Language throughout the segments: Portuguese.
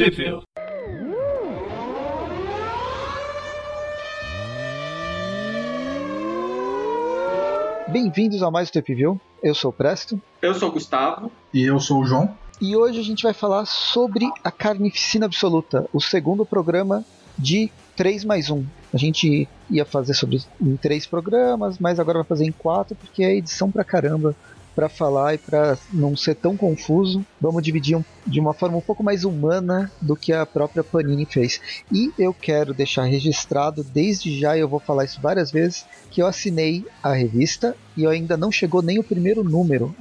Trivia. Bem-vindos a mais o Tep View. Eu sou o Presto. Eu sou o Gustavo. E eu sou o João. E hoje a gente vai falar sobre a Carnificina Absoluta, o segundo programa de 3 mais 1. A gente ia fazer sobre em três programas, mas agora vai fazer em quatro, porque é edição pra caramba para falar e para não ser tão confuso, vamos dividir um, de uma forma um pouco mais humana do que a própria Panini fez. E eu quero deixar registrado, desde já, e eu vou falar isso várias vezes, que eu assinei a revista e ainda não chegou nem o primeiro número.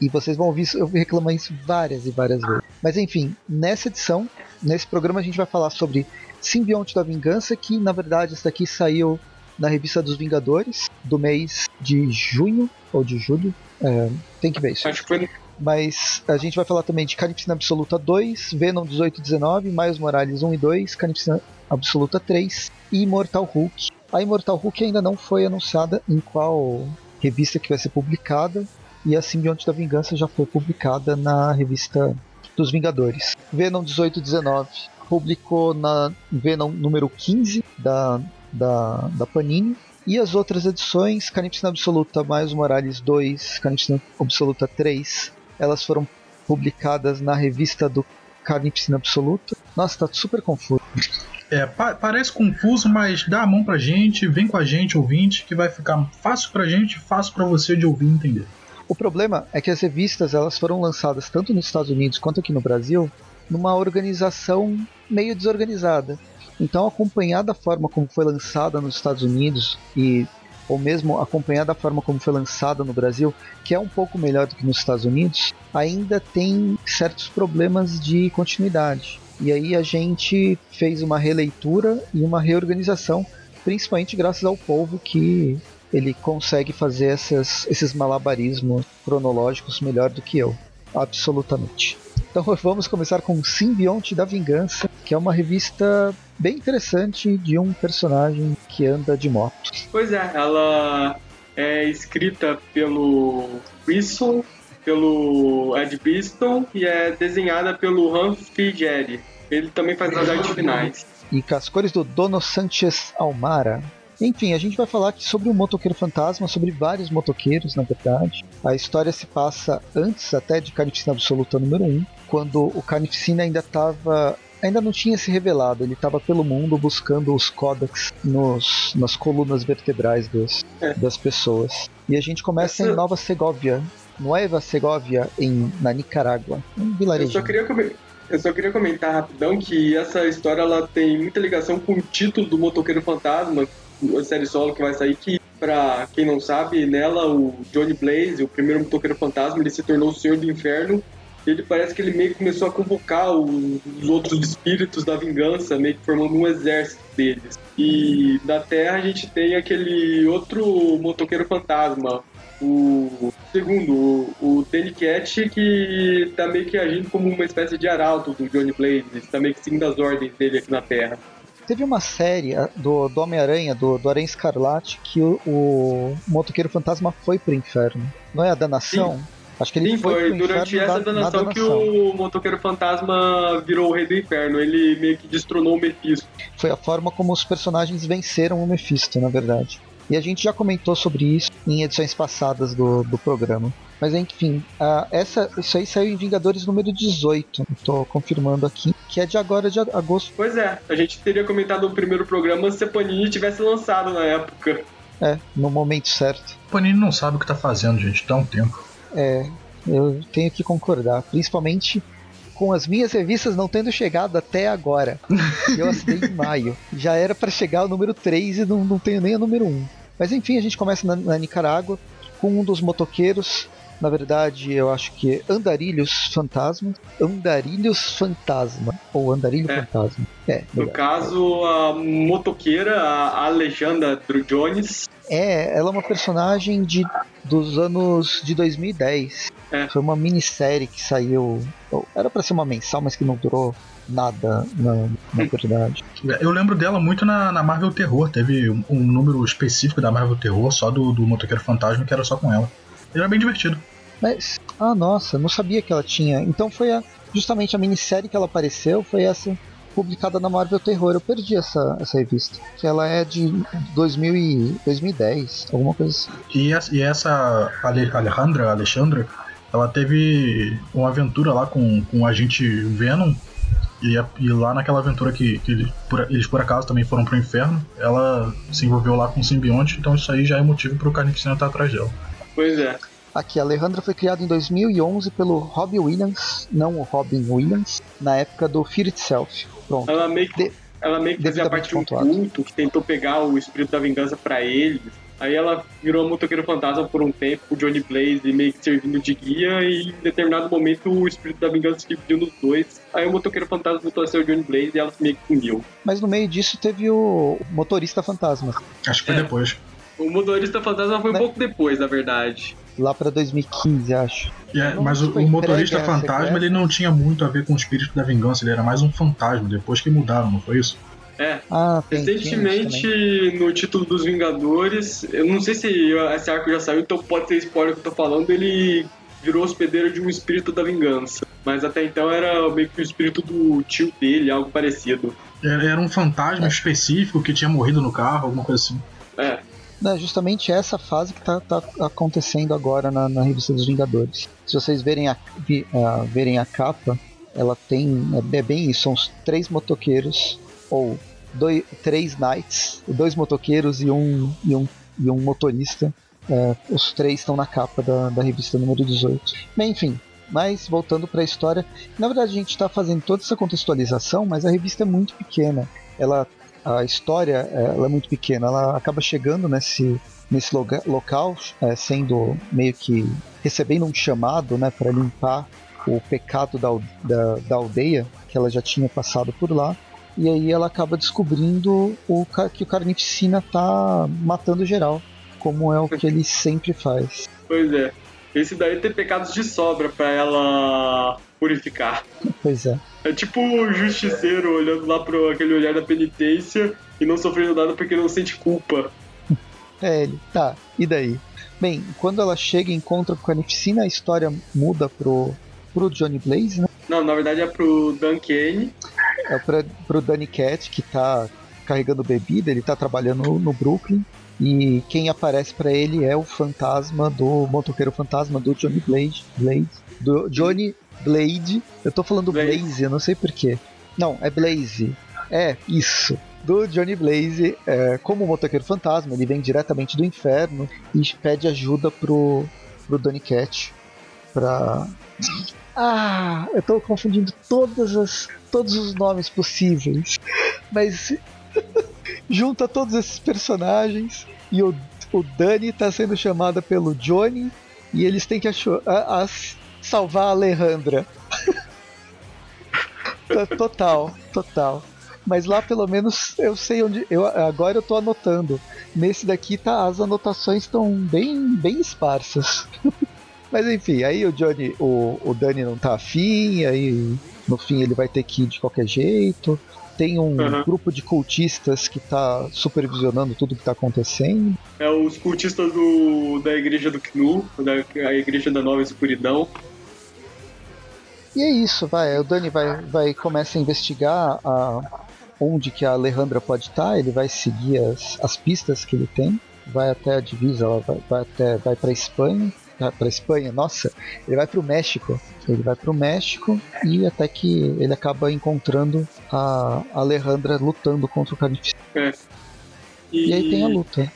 E vocês vão ouvir isso, eu reclamar isso várias e várias vezes. Mas enfim, nessa edição, nesse programa a gente vai falar sobre Simbionte da Vingança, que na verdade essa daqui saiu na revista dos Vingadores do mês de junho ou de julho, é, tem que ver isso. Acho que. Mas a gente vai falar também de Carnificina Absoluta 2, Venom 18 e 19, Miles Morales 1 e 2, Carnificina Absoluta 3 e Imortal Hulk. A Imortal Hulk ainda não foi anunciada em qual revista que vai ser publicada, e a Simbionte da Vingança já foi publicada na revista dos Vingadores. Venom 18 e 19 publicou na Venom número 15 da, da, da Panini, e as outras edições, Carnificina Absoluta mais Morales 2, Carnificina Absoluta 3, elas foram publicadas na revista do Carnificina Absoluta. Nossa, tá super confuso. É, pa parece confuso, mas dá a mão pra gente, vem com a gente, ouvinte, que vai ficar fácil pra gente, fácil pra você de ouvir e entender. O problema é que as revistas elas foram lançadas tanto nos Estados Unidos quanto aqui no Brasil numa organização meio desorganizada. Então, acompanhar da forma como foi lançada nos Estados Unidos e ou mesmo acompanhar da forma como foi lançada no Brasil, que é um pouco melhor do que nos Estados Unidos, ainda tem certos problemas de continuidade. E aí a gente fez uma releitura e uma reorganização, principalmente graças ao povo que ele consegue fazer essas, esses malabarismos cronológicos melhor do que eu, absolutamente. Então vamos começar com Simbionte da Vingança, que é uma revista bem interessante de um personagem que anda de moto. Pois é, ela é escrita pelo Whistle, pelo Ed Biston e é desenhada pelo Humphrey Jerry. Ele também faz as artes finais. E com as cores do Dono Sanchez Almara. Enfim, a gente vai falar aqui sobre o motoqueiro fantasma, sobre vários motoqueiros, na verdade. A história se passa antes até de Carnificina Absoluta número 1, quando o Carnificina ainda estava ainda não tinha se revelado. Ele estava pelo mundo buscando os códex nos, nas colunas vertebrais dos, é. das pessoas. E a gente começa Essa... em Nova Segovia, Nueva Segovia, em, na Nicarágua, um vilarejo. Eu só queria eu só queria comentar rapidão que essa história ela tem muita ligação com o título do Motoqueiro Fantasma, a série solo que vai sair, que pra quem não sabe, nela o Johnny Blaze, o primeiro Motoqueiro Fantasma, ele se tornou o Senhor do Inferno ele parece que ele meio que começou a convocar os, os outros espíritos da vingança, meio que formando um exército deles. E na Terra a gente tem aquele outro motoqueiro fantasma, o segundo, o, o Danny Cat, que tá meio que agindo como uma espécie de arauto do Johnny Blaze, tá meio que seguindo as ordens dele aqui na Terra. Teve uma série do, do Homem-Aranha, do, do Aranha Escarlate, que o, o motoqueiro fantasma foi pro inferno. Não é a danação? Sim. Acho que ele Sim, foi, foi durante essa danação, que o motoqueiro fantasma virou o rei do inferno. Ele meio que destronou o Mephisto. Foi a forma como os personagens venceram o Mephisto, na verdade. E a gente já comentou sobre isso em edições passadas do, do programa. Mas enfim, uh, essa, isso aí saiu em Vingadores número 18. Estou confirmando aqui, que é de agora de agosto. Pois é, a gente teria comentado no primeiro programa se a Panini tivesse lançado na época. É, no momento certo. Panini não sabe o que está fazendo, gente, dá um tempo. É, eu tenho que concordar, principalmente com as minhas revistas não tendo chegado até agora. Eu assinei em maio. Já era para chegar o número 3 e não, não tenho nem o número 1. Mas enfim, a gente começa na, na Nicarágua com um dos motoqueiros na verdade, eu acho que é Andarilhos Fantasma. Andarilhos Fantasma. Ou Andarilho é. Fantasma. É. No caso, a motoqueira, a Alejandra Jones. É, ela é uma personagem de, dos anos de 2010. É. Foi uma minissérie que saiu. Era para ser uma mensal, mas que não durou nada na, na verdade. Eu lembro dela muito na, na Marvel Terror. Teve um, um, número específico da Marvel Terror, só do, do Motoqueiro Fantasma, que era só com ela. Ele era bem divertido. Mas, ah, nossa, não sabia que ela tinha. Então foi a, justamente a minissérie que ela apareceu, foi essa publicada na Marvel Terror. Eu perdi essa, essa revista. Que ela é de 2000 e 2010, alguma coisa assim. E essa, e essa Ale- Alejandra, Alexandra, ela teve uma aventura lá com, com o agente Venom. E, a- e lá naquela aventura que, que ele- por- eles por acaso também foram pro inferno, ela se envolveu lá com o simbionte, então isso aí já é motivo pro Carnificina estar atrás dela. Pois é. Aqui, a Alejandra foi criada em 2011 pelo Robbie Williams, não o Robin Williams, na época do Fear Itself. Pronto. Ela meio que, De- ela meio que fazia parte de um culto que tentou pegar o espírito da vingança pra ele. Aí ela virou motoqueiro fantasma por um tempo, o Johnny Blaze meio que servindo de guia, e em determinado momento o espírito da vingança se dividiu nos dois. Aí o motoqueiro fantasma voltou a ser o Johnny Blaze e ela meio que sumiu. Mas no meio disso teve o motorista fantasma, Acho que foi É. depois. O motorista fantasma foi um Né? pouco depois, na verdade. Lá pra 2015, acho. É, mas o, o motorista pré-guerra fantasma ele não tinha muito a ver com o espírito da vingança, ele era mais um fantasma, depois que mudaram, não foi isso? É, Ah. Recentemente, no título dos Vingadores, eu não sei se esse arco já saiu, então pode ser spoiler que eu tô falando, ele virou hospedeiro de um espírito da vingança. Mas até então era meio que o espírito do tio dele, algo parecido. Era, era um fantasma específico que tinha morrido no carro, alguma coisa assim. É, Não, é justamente essa fase que tá, tá acontecendo agora na, na revista dos Vingadores. Se vocês verem a, vi- a- verem a capa, ela tem. É, é bem isso, são os três motoqueiros, ou dois, três knights, dois motoqueiros e um, e um, e um motorista. É, os três estão na capa da, da revista número 18. Bem, enfim. Mas voltando para a história, na verdade a gente está fazendo toda essa contextualização, mas a revista é muito pequena. Ela a história é, ela é muito pequena, ela acaba chegando nesse, nesse loga- local, é, sendo meio que recebendo um chamado né, para limpar o pecado da, da, da aldeia, que ela já tinha passado por lá. E aí ela acaba descobrindo o, que o Carnificina tá matando geral, como é o que ele sempre faz. pois é. Esse daí tem pecados de sobra pra ela purificar. Pois é. É tipo o justiceiro olhando lá pro aquele olhar da penitência e não sofrendo nada porque não sente culpa. É ele. Tá, e daí? Bem, quando ela chega e encontra com o Carnificina, a história muda pro, pro Johnny Blaze, né? Não, na verdade é pro Dan Kane. É pra, pro Danny Cat, que tá carregando bebida, ele tá trabalhando no, no Brooklyn. E quem aparece pra ele é o fantasma do motoqueiro fantasma do Johnny Blade. Blade do Johnny Blade. Eu tô falando Blaze. Blaze, eu não sei porquê. Não, é Blaze. É, isso. Do Johnny Blaze, é, como motoqueiro fantasma, ele vem diretamente do inferno e pede ajuda pro, pro Danny Cat pra. Ah, eu tô confundindo todas as, todos os nomes possíveis. Mas junta todos esses personagens e o, o Dani tá sendo chamada pelo Johnny e eles têm que acho- a- as- salvar a Alejandra. Total, total. Mas lá pelo menos eu sei onde. Eu, agora eu tô anotando. Nesse daqui tá, as anotações estão bem, bem esparsas. Mas enfim, aí o Johnny, o, o Dani não tá afim, aí no fim ele vai ter que ir de qualquer jeito. Tem um Uhum. grupo de cultistas que tá supervisionando tudo que tá acontecendo. É os cultistas do, da igreja do Knu, da a igreja da Nova Escuridão. E é isso, vai. O Dani vai, vai começa a investigar a, onde que a Alejandra pode estar. Ele vai seguir as, as pistas que ele tem. Vai até a divisa, ela vai, vai até vai para Espanha. Para Espanha, nossa, ele vai para o México. Ele vai para o México e até que ele acaba encontrando a Alejandra lutando contra o Carnificina. E, E aí tem a luta.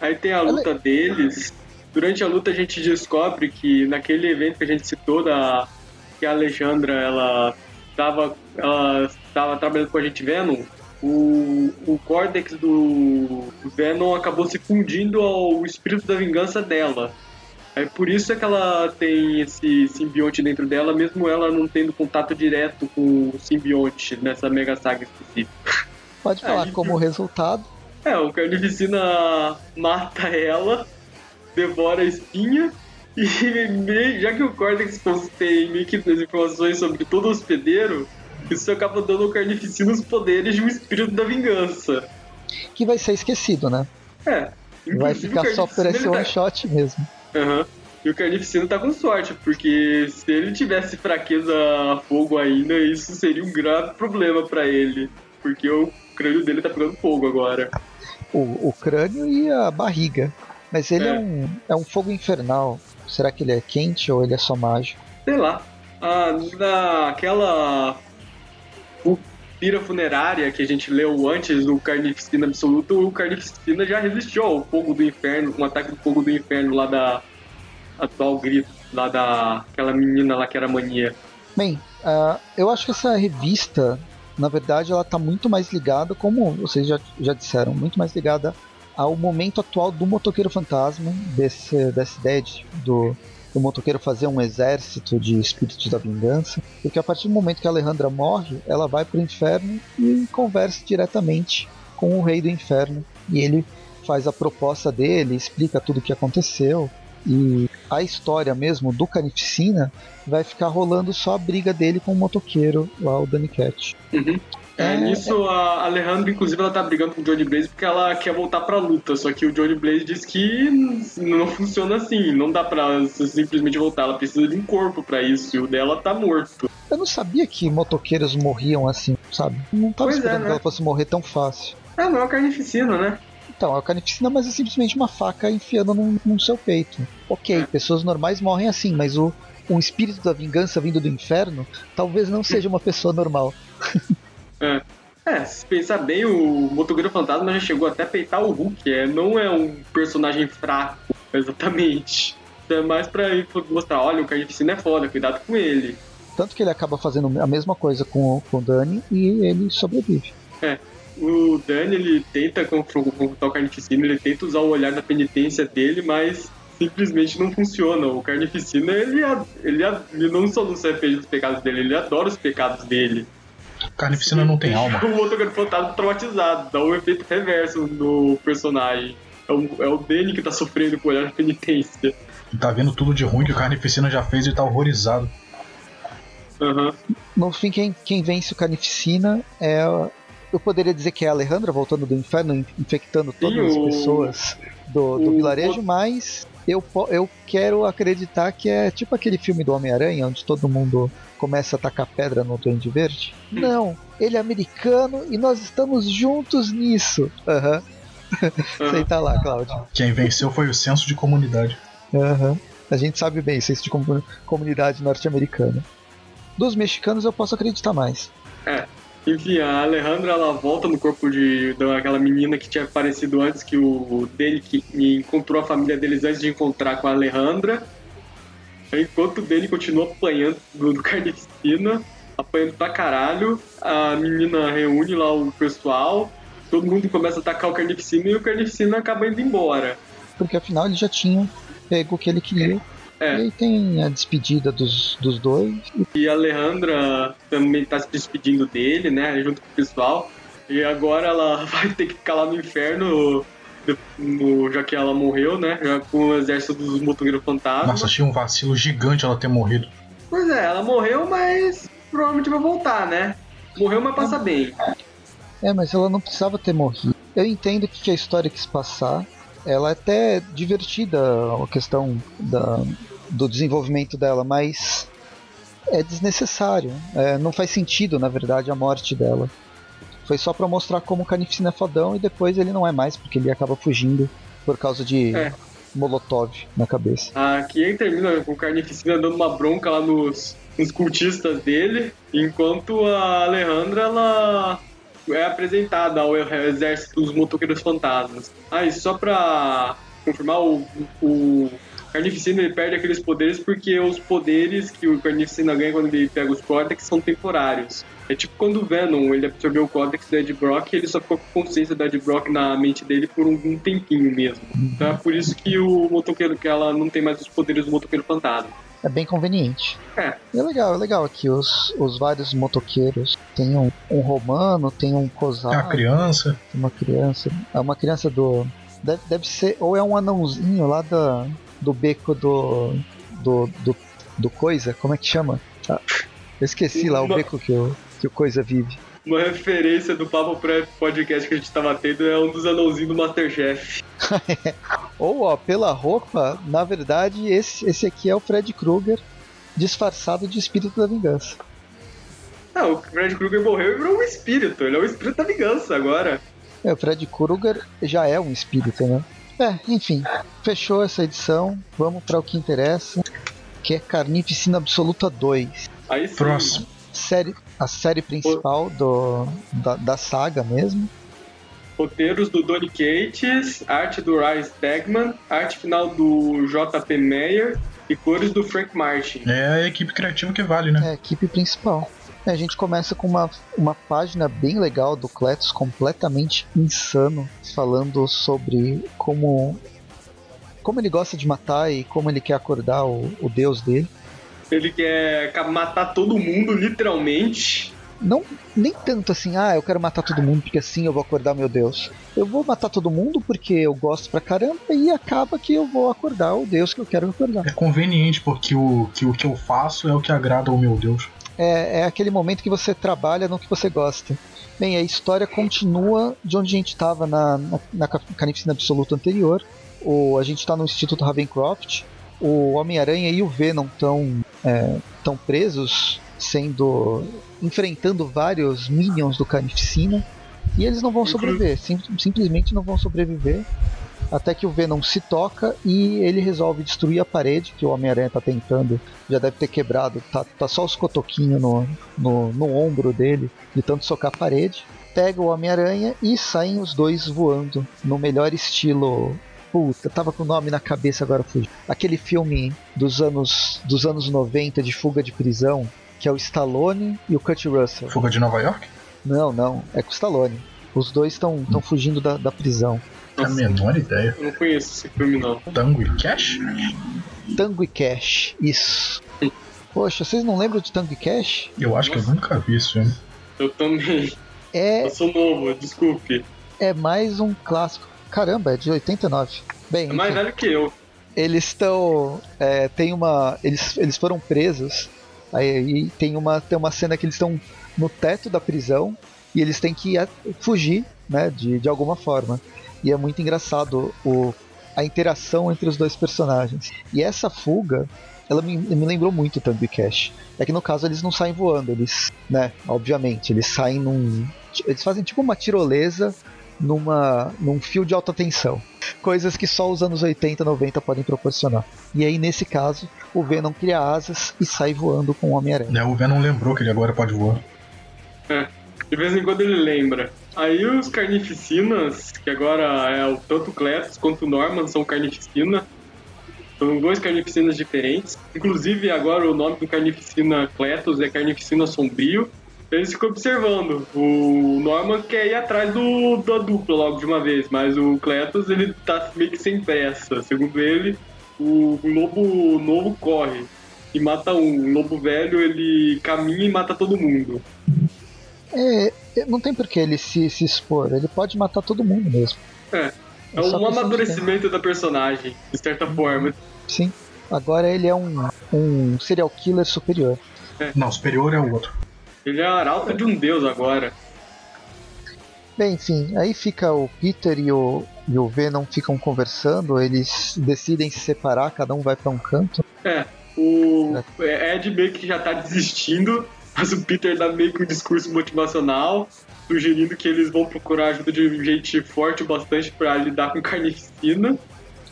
Aí tem a luta deles. Durante a luta a gente descobre que naquele evento que a gente citou da que a Alexandra ela estava ela tava trabalhando com a gente Venom, o, o córtex do Venom acabou se fundindo ao espírito da vingança dela. Aí por isso é que ela tem esse simbionte dentro dela, mesmo ela não tendo contato direto com o simbionte nessa mega saga específica. Pode falar Aí- como resultado. É, o Carnificina mata ela, devora a espinha, e já que o Cortex que as informações sobre todo hospedeiro, isso acaba dando ao Carnificina os poderes de um espírito da vingança. Que vai ser esquecido, né? É. Vai ficar só por esse ele one tá- shot mesmo. Aham. E o Carnificina tá com sorte, porque se ele tivesse fraqueza a fogo ainda, isso seria um grave problema pra ele. Porque o crânio dele tá pegando fogo agora. O, o crânio e a barriga. Mas ele é. É. um, é um fogo infernal. Será que ele é quente ou ele é só mágico? Sei lá. Ah, naquela pira funerária que a gente leu antes do Carnificina Absoluto, o Carnificina já resistiu ao fogo do inferno, um ataque do fogo do inferno lá da atual grito, lá da aquela menina lá que era mania. Bem, ah, eu acho que essa revista, na verdade, ela tá muito mais ligada, como vocês já, já disseram, muito mais ligada ao momento atual do motoqueiro fantasma, desse, dessa ideia de, do, do motoqueiro fazer um exército de espíritos da vingança, porque a partir do momento que a Alejandra morre, ela vai pro inferno e conversa diretamente com o rei do inferno, e ele faz a proposta dele, explica tudo o que aconteceu, e a história mesmo do Carnificina vai ficar rolando só a briga dele com o motoqueiro lá, o Danny Cat. Uhum. É, É, nisso a Alejandra, inclusive, ela tá brigando com o Johnny Blaze porque ela quer voltar pra luta. Só que o Johnny Blaze diz que não funciona assim, não dá pra simplesmente voltar. Ela precisa de um corpo pra isso e o dela tá morto. Eu não sabia que motoqueiros morriam assim, sabe? Não tava Pois é, esperando né? que ela fosse morrer tão fácil. Ah, não é uma carnificina, né? Então, é o carnificina, mas é simplesmente uma faca enfiando no, seu peito. Ok, É. pessoas normais morrem assim, mas o um espírito da vingança vindo do inferno talvez não seja uma pessoa normal. É. É, se pensar bem, o Motoqueiro Fantasma já chegou até a peitar o Hulk. É, não é um personagem fraco, exatamente. É mais pra mostrar, olha, o Carnificina é foda, cuidado com ele. Tanto que ele acaba fazendo a mesma coisa com, o- com o Dani e ele sobrevive. O Dani, ele tenta confron- confrontar o Carnificina, ele tenta usar o olhar da penitência dele, mas simplesmente não funciona. O Carnificina, ele, ele, ele não só não se arrepende dos pecados dele, ele adora os pecados dele. Carnificina não tem alma. O motoqueiro fantasma traumatizado, dá um efeito reverso no personagem. É o, é o Danny que tá sofrendo com o olhar da penitência. Ele tá vendo tudo de ruim que o Carnificina já fez e tá horrorizado. Aham. No fim, quem, quem vence o Carnificina é. Eu poderia dizer que é a Alejandra voltando do inferno, in- infectando todas as o- pessoas do, do o- vilarejo, mas eu, eu quero acreditar que é tipo aquele filme do Homem-Aranha, onde todo mundo começa a tacar pedra no Duende Verde. Não, ele é americano e nós estamos juntos nisso. Aham, você aham. tá lá, Cláudio. Quem venceu foi o senso de comunidade. Aham. A gente sabe bem isso de comu- comunidade norte-americana. Dos mexicanos eu posso acreditar mais. Enfim, a Alejandra ela volta no corpo de daquela menina que tinha aparecido antes, que o dele que encontrou a família deles antes de encontrar com a Alejandra. Enquanto o dele continua apanhando do, Carnificina, apanhando pra caralho, a menina reúne lá o pessoal, todo mundo começa a atacar o Carnificina e o Carnificina acaba indo embora. Porque afinal ele já tinha pego o que ele queria. É. E aí tem a despedida dos, dos dois. E a Alejandra também tá se despedindo dele, né? Junto com o pessoal. E agora ela vai ter que ficar lá no inferno, no- já que ela morreu, né? Já com o exército dos motoqueiros fantasmas. Nossa, achei um vacilo gigante ela ter morrido. Pois é, ela morreu, mas provavelmente vai voltar, né? Morreu, mas passa bem. É, mas ela não precisava ter morrido. Eu entendo que a história quis passar. Ela é até divertida a questão da, do desenvolvimento dela, mas é desnecessário. É, não faz sentido, na verdade, a morte dela. Foi só pra mostrar como o Carnificina é fodão e depois ele não é mais, porque ele acaba fugindo por causa de É. Molotov na cabeça. Aqui aí termina com o Carnificina dando uma bronca lá nos, nos cultistas dele, enquanto a Alejandra ela é apresentada ao exército dos motoqueiros fantasmas. Ah, e só pra confirmar, o, o Carnificina ele perde aqueles poderes porque os poderes que o Carnificina ganha quando ele pega os Cortex são temporários. É tipo quando o Venom ele absorveu o Cortex do Ed Brock ele só ficou com consciência do Ed Brock na mente dele por um, um tempinho mesmo. Então é por isso que o motoqueiro, que ela não tem mais os poderes do motoqueiro fantasma. É bem conveniente. É. E é legal, é legal que os, os vários motoqueiros tem um, um romano, tem um É uma cosar, criança. tem uma criança. É uma criança do. Deve, deve ser. Ou é um anãozinho lá da, do beco do. do. do, do coisa, como é que chama? Ah, eu esqueci lá o Uma- beco que o, que o coisa vive. Uma referência do Papo Pré Podcast que a gente tava tendo é um dos anãozinhos do Masterchef. Ou, ó, pela roupa, na verdade, esse, esse aqui é o Fred Krueger disfarçado de espírito da vingança. Ah, o Fred Krueger morreu e virou um espírito. Ele é o espírito da vingança agora. É, o Fred Krueger já é um espírito, né? É, enfim, fechou essa edição. Vamos para o que interessa, que é Carnificina Absoluta 2. Aí sim. Próximo. Série, a série principal do, da, da saga mesmo. Roteiros do Donny Cates, arte do Ryan Stegman, arte final do JP Meyer e cores do Frank Martin. É a equipe criativa que vale, né? É a equipe principal. A gente começa com uma, uma página bem legal do Cletus, completamente insano, falando sobre como, como ele gosta de matar e como ele quer acordar o, o deus dele. Ele quer matar todo mundo, literalmente. Não, nem tanto assim, ah, eu quero matar todo mundo porque assim eu vou acordar meu deus. Eu vou matar todo mundo porque eu gosto pra caramba e acaba que eu vou acordar o deus que eu quero acordar. É conveniente, porque o que, o que eu faço é o que agrada ao meu Deus. É, é aquele momento que você trabalha no que você gosta. Bem, a história continua de onde a gente estava na, na, na Carnificina Absoluta anterior. O, a gente está no Instituto Ravencroft. O Homem-Aranha e o Venom estão é, tão presos, sendo enfrentando vários minions do Carnificina. E eles não vão sobreviver, sim- simplesmente não vão sobreviver. Até que o Venom se toca e ele resolve destruir a parede que o Homem-Aranha tá tentando. Já deve ter quebrado, tá, tá só os cotoquinhos no, no, no ombro dele, de tanto socar a parede. Pega o Homem-Aranha e saem os dois voando, no melhor estilo. Puta, tava com o nome na cabeça agora fugiu. Aquele filme dos anos, dos anos 90 de fuga de prisão, que é o Stallone e o Kurt Russell. Fuga de Nova York? Não, não, é com o Stallone. Os dois estão fugindo da, da prisão. A menor ideia. Eu não conheço esse filme, não. Tango e Cash? Tango e Cash, isso. Poxa, vocês não lembram de Tango e Cash? Eu acho que eu nunca vi isso, hein? Eu também. É, Eu sou novo, desculpe. é mais um clássico. Caramba, é de 89. Bem, É mais enfim, velho que eu. eles estão. É, tem uma. Eles, eles foram presos. Aí tem uma, tem uma cena que eles estão no teto da prisão e eles têm que a- fugir, né? De, de alguma forma. E é muito engraçado o, a interação entre os dois personagens. E essa fuga, ela me, me lembrou muito e Cash. É que no caso eles não saem voando, eles, né? Obviamente, eles saem num. Eles fazem tipo uma tirolesa numa, num fio de alta tensão. Coisas que só os anos 80, 90 podem proporcionar. E aí, nesse caso, o Venom cria asas e sai voando com o Homem-Aranha. É, o Venom lembrou que ele agora pode voar. De vez em quando ele lembra. Aí os carnificinas, que agora é o tanto Cletus quanto o Norman são carnificina. São dois carnificinas diferentes. Inclusive agora o nome do carnificina Cletus é carnificina sombrio. Eles ficam observando. O Norman quer ir atrás do, da dupla logo de uma vez, mas o Cletus ele tá meio que sem pressa. Segundo ele, o lobo novo corre e mata um. O lobo velho ele caminha e mata todo mundo. É, é, não tem por que ele se, se expor, ele pode matar todo mundo mesmo. É. É É um amadurecimento da personagem, de certa forma. Sim. Agora ele é um, um serial killer superior. Não, superior é o outro. Ele é a arauta de um deus agora. Bem, enfim, aí fica o Peter e o, e o Venom ficam conversando, eles decidem se separar, cada um vai pra um canto. É. O Ed meio que já tá desistindo, mas o Peter dá meio que um discurso motivacional, sugerindo que eles vão procurar ajuda de gente forte o bastante pra lidar com carnificina.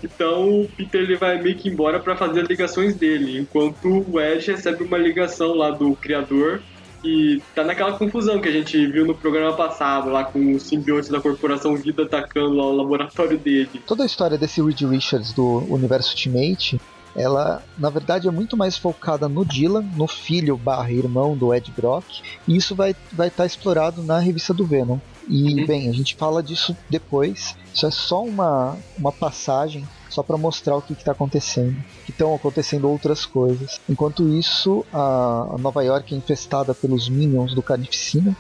Então o Peter ele vai meio que embora pra fazer as ligações dele, enquanto o Ed recebe uma ligação lá do criador e tá naquela confusão que a gente viu no programa passado, lá com os simbiontes da Corporação Vida atacando lá o laboratório dele. Toda a história desse Reed Richards do universo Ultimate, ela na verdade é muito mais focada no Dylan, no filho barra irmão do Ed Brock, e isso vai estar vai tá explorado na revista do Venom. E Uhum. bem, a gente fala disso depois. Isso é só uma, uma passagem, só para mostrar o que está acontecendo. Que estão acontecendo outras coisas. Enquanto isso, a, Nova York é infestada pelos minions do Carnificina.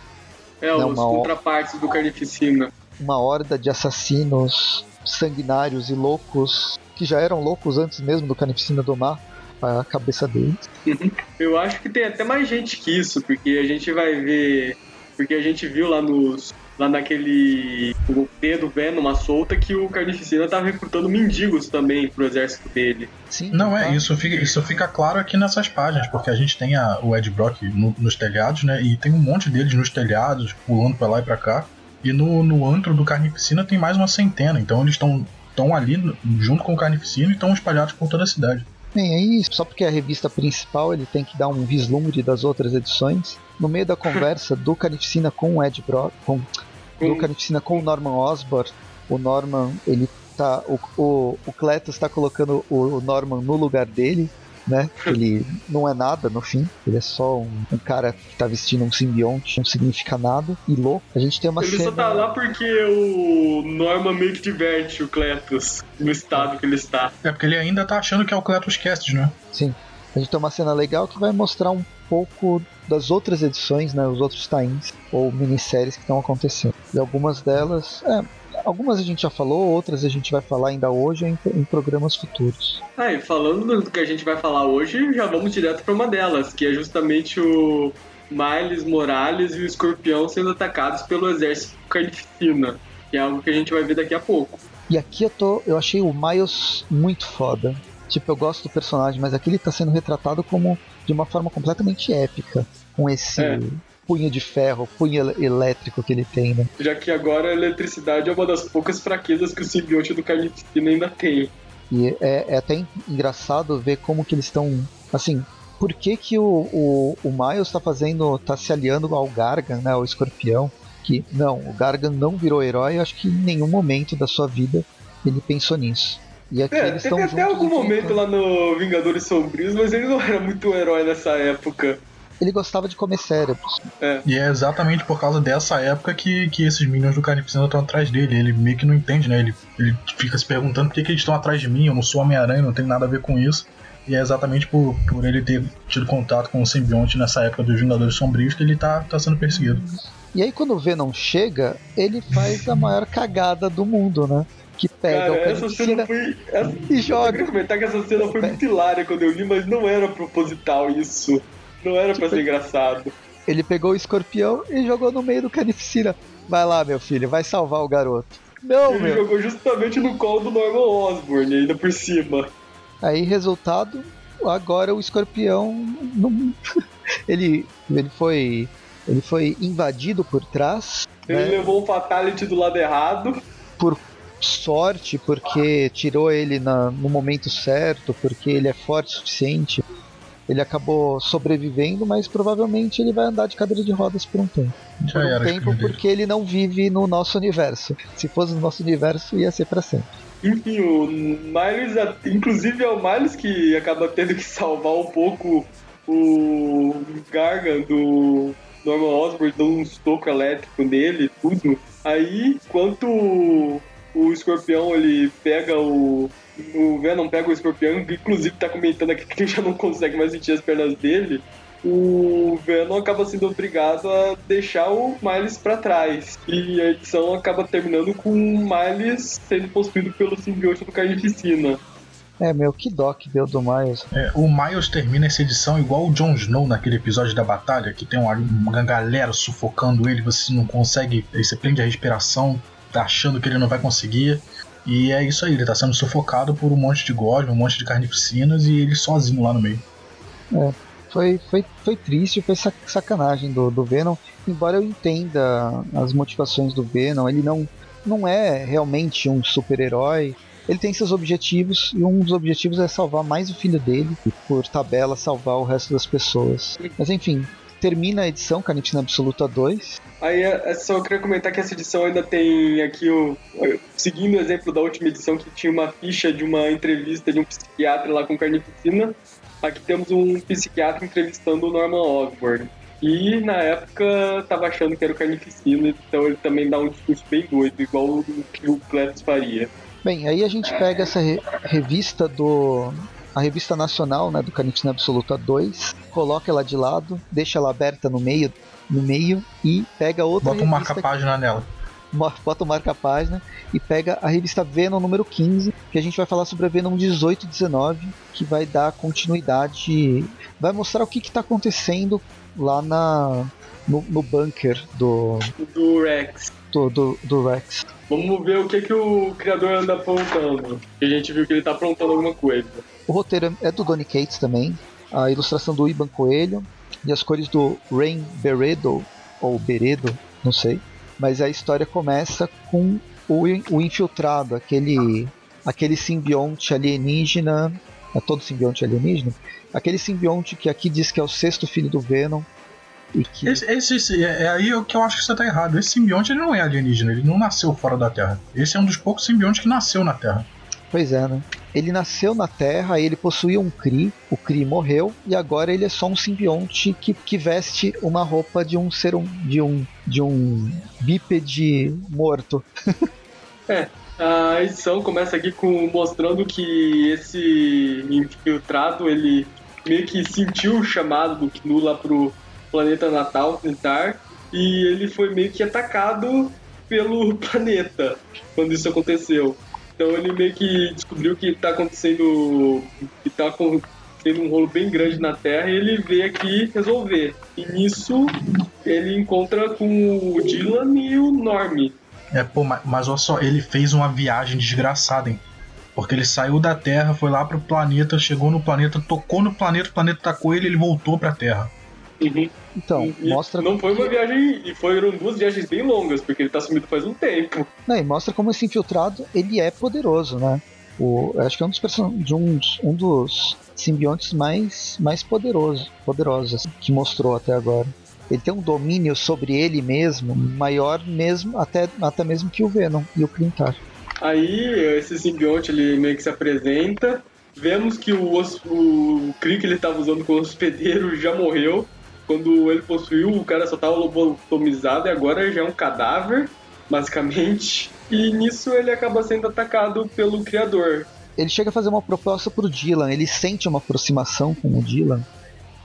É, Não, os contrapartes do Carnificina. uma horda de assassinos sanguinários e loucos, que já eram loucos antes mesmo do Carnificina domar a cabeça deles. Eu acho que tem até mais gente que isso, porque a gente vai ver. Porque a gente viu lá nos, lá naquele o dedo Venom, uma solta, que o Carnificina tava recrutando mendigos também pro exército dele. Sim, não é, tá. isso fica, isso fica claro aqui nessas páginas, porque a gente tem a, o Ed Brock no, nos telhados, né? E tem um monte deles nos telhados, pulando pra lá e pra cá. E no, no antro do Carnificina tem mais uma centena, então eles estão estão ali junto com o Carnificina e estão espalhados por toda a cidade. Bem, é isso. Só porque é a revista principal ele tem que dar um vislumbre das outras edições. No meio da conversa do Carnificina com o Ed Brock, com, do Carnificina com o Norman Osborn, o Norman, ele tá. O, o, o Cletus está colocando o Norman no lugar dele né? Ele não é nada no fim, ele é só um, um cara que tá vestindo um simbionte, não significa nada, e louco. A gente tem uma ele cena... só tá lá porque o Norman meio que diverte o Cletus no estado que ele está. É porque ele ainda tá achando que é o Cletus Cast, né? Sim. A gente tem uma cena legal que vai mostrar um pouco das outras edições, né, os outros times ou minisséries que estão acontecendo. E algumas delas, é, Algumas a gente já falou, outras a gente vai falar ainda hoje em, em programas futuros. Ah, e falando do que a gente vai falar hoje, já vamos direto para uma delas, que é justamente o Miles Morales e o Escorpião sendo atacados pelo exército carnificina, que é algo que a gente vai ver daqui a pouco. E aqui eu tô, eu achei o Miles muito foda. Tipo, eu gosto do personagem, mas aqui ele tá sendo retratado como de uma forma completamente épica, com esse é punho de ferro, punho elétrico que ele tem, né? Já que agora a eletricidade é uma das poucas fraquezas que o simbionte do Carnificina ainda tem. E é, é até engraçado ver como que eles estão, assim, por que, que o, o, o Miles está fazendo, tá se aliando ao Gargan, né, ao escorpião, que não, o Gargan não virou herói, acho que em nenhum momento da sua vida ele pensou nisso. E aqui é, eles teve até algum momento lá no Vingadores Sombrios, mas ele não era muito herói nessa época ele gostava de comer cérebros. É. E é exatamente por causa dessa época que, que esses minions do Carnificina estão atrás dele. Ele meio que não entende, né? Ele, ele fica se perguntando por que, que eles estão atrás de mim, eu não sou Homem-Aranha, não tenho nada a ver com isso. E é exatamente por, por ele ter tido contato com o simbionte nessa época dos Vingadores Sombrios que ele tá, tá sendo perseguido. E aí quando o Venom chega, ele faz a maior cagada do mundo, né? que pega Cara, essa cena foi. Essa... E joga. Eu queria comentar que essa cena foi muito hilária quando eu li, mas não era proposital isso. Não era pra ser engraçado. Ele pegou o escorpião e jogou no meio do canificina. Vai lá, meu filho, vai salvar o garoto. Não, ele meu. jogou justamente no colo do Norman Osborn, ainda por cima. Aí, resultado, agora o escorpião não... ele, ele foi ele foi invadido por trás. Ele né? levou um fatality do lado errado. Por sorte, porque tirou ele na, no momento certo, porque ele é forte o suficiente ele acabou sobrevivendo, mas provavelmente ele vai andar de cadeira de rodas por um tempo. Já por um tempo, porque ele não vive no nosso universo. Se fosse no nosso universo, ia ser para sempre. Enfim, o Miles, inclusive é o Miles que acaba tendo que salvar um pouco o Gargan do Norman Osborn, dando um estoco elétrico nele, tudo. Aí, enquanto o escorpião ele pega o, o Venom pega o escorpião, inclusive tá comentando aqui que ele já não consegue mais sentir as pernas dele. O Venom acaba sendo obrigado a deixar o Miles para trás. E a edição acaba terminando com o Miles sendo possuído pelo simbionte do Carnificina. É, meu, que dó que deu do Miles. É, o Miles termina essa edição igual o Jon Snow naquele episódio da batalha, que tem uma, uma galera sufocando ele, você não consegue, aí você prende a respiração, tá achando que ele não vai conseguir. E é isso aí, ele tá sendo sufocado por um monte de gosma, um monte de carnificinas e ele sozinho lá no meio. É, foi, foi, foi triste, foi sacanagem do, do Venom. Embora eu entenda as motivações do Venom, ele não, não é realmente um super-herói. Ele tem seus objetivos e um dos objetivos é salvar mais o filho dele e, por tabela, salvar o resto das pessoas. Mas enfim, termina a edição Carnificina Absoluta 2. Aí é, é só eu queria comentar que essa edição ainda tem aqui o. Seguindo o exemplo da última edição que tinha uma ficha de uma entrevista de um psiquiatra lá com carnificina. Aqui temos um psiquiatra entrevistando o Norman Osborn. E na época tava achando que era o carnificina, então ele também dá um discurso bem doido, igual o que o Cletus faria. Bem, aí a gente pega essa re revista do a revista nacional né, do Carnificina Absoluta 2, coloca ela de lado, deixa ela aberta no meio, no meio e pega outra Bota um marca-página nela. Bota o marca-página e pega a revista Venom número 15, que a gente vai falar sobre a Venom 18 e 19, que vai dar continuidade, vai mostrar o que está acontecendo lá na, no, no bunker do, Do Rex. do, do, do Rex. Vamos ver o que, que o criador anda aprontando. A gente viu que ele tá aprontando alguma coisa. O roteiro é do Donny Cates também, a ilustração do Iban Coelho e as cores do Rain Beredo, ou Beredo, não sei. Mas a história começa com o, o infiltrado, aquele, aquele simbionte alienígena. É todo simbionte alienígena? Aquele simbionte que aqui diz que é o sexto filho do Venom. Que, Esse, esse- esse- é, é aí que eu acho que você tá errado. Esse simbionte ele não é alienígena, ele não nasceu fora da Terra. Esse é um dos poucos simbiontes que nasceu na Terra. Pois é, né? Ele nasceu na Terra, ele possuía um Kree, o Kree morreu e agora ele é só um simbionte que, que veste uma roupa de um ser um, de um de um bípede morto. A edição começa aqui com mostrando que esse infiltrado ele meio que sentiu o chamado do Knu lá pro planeta natal tentar e ele foi meio que atacado pelo planeta quando isso aconteceu. Então ele meio que descobriu que tá acontecendo que tá acontecendo um rolo bem grande na Terra e ele veio aqui resolver. E nisso ele encontra com o Dylan e o Norm. É, pô, mas, mas olha só, ele fez uma viagem desgraçada, hein? Porque ele saiu da Terra, foi lá pro planeta, chegou no planeta, tocou no planeta, o planeta tacou ele ele voltou pra Terra. Uhum. Então, E mostra Não foi uma viagem. E foram duas viagens bem longas, porque ele tá sumido faz um tempo. Não, e mostra como esse infiltrado ele é poderoso, né? O, acho que é um dos, person- de um, um dos simbiontes mais, mais poderosos, poderosos assim, que mostrou até agora. Ele tem um domínio sobre ele mesmo maior mesmo até, até mesmo que o Venom e o Clintar. Aí esse simbionte ele meio que se apresenta. Vemos que o, o Kree que ele tava usando como hospedeiro já morreu. Quando ele possuiu, o cara só tava lobotomizado e agora já é um cadáver, basicamente. E nisso ele acaba sendo atacado pelo criador. Ele chega a fazer uma proposta pro Dylan, ele sente uma aproximação com o Dylan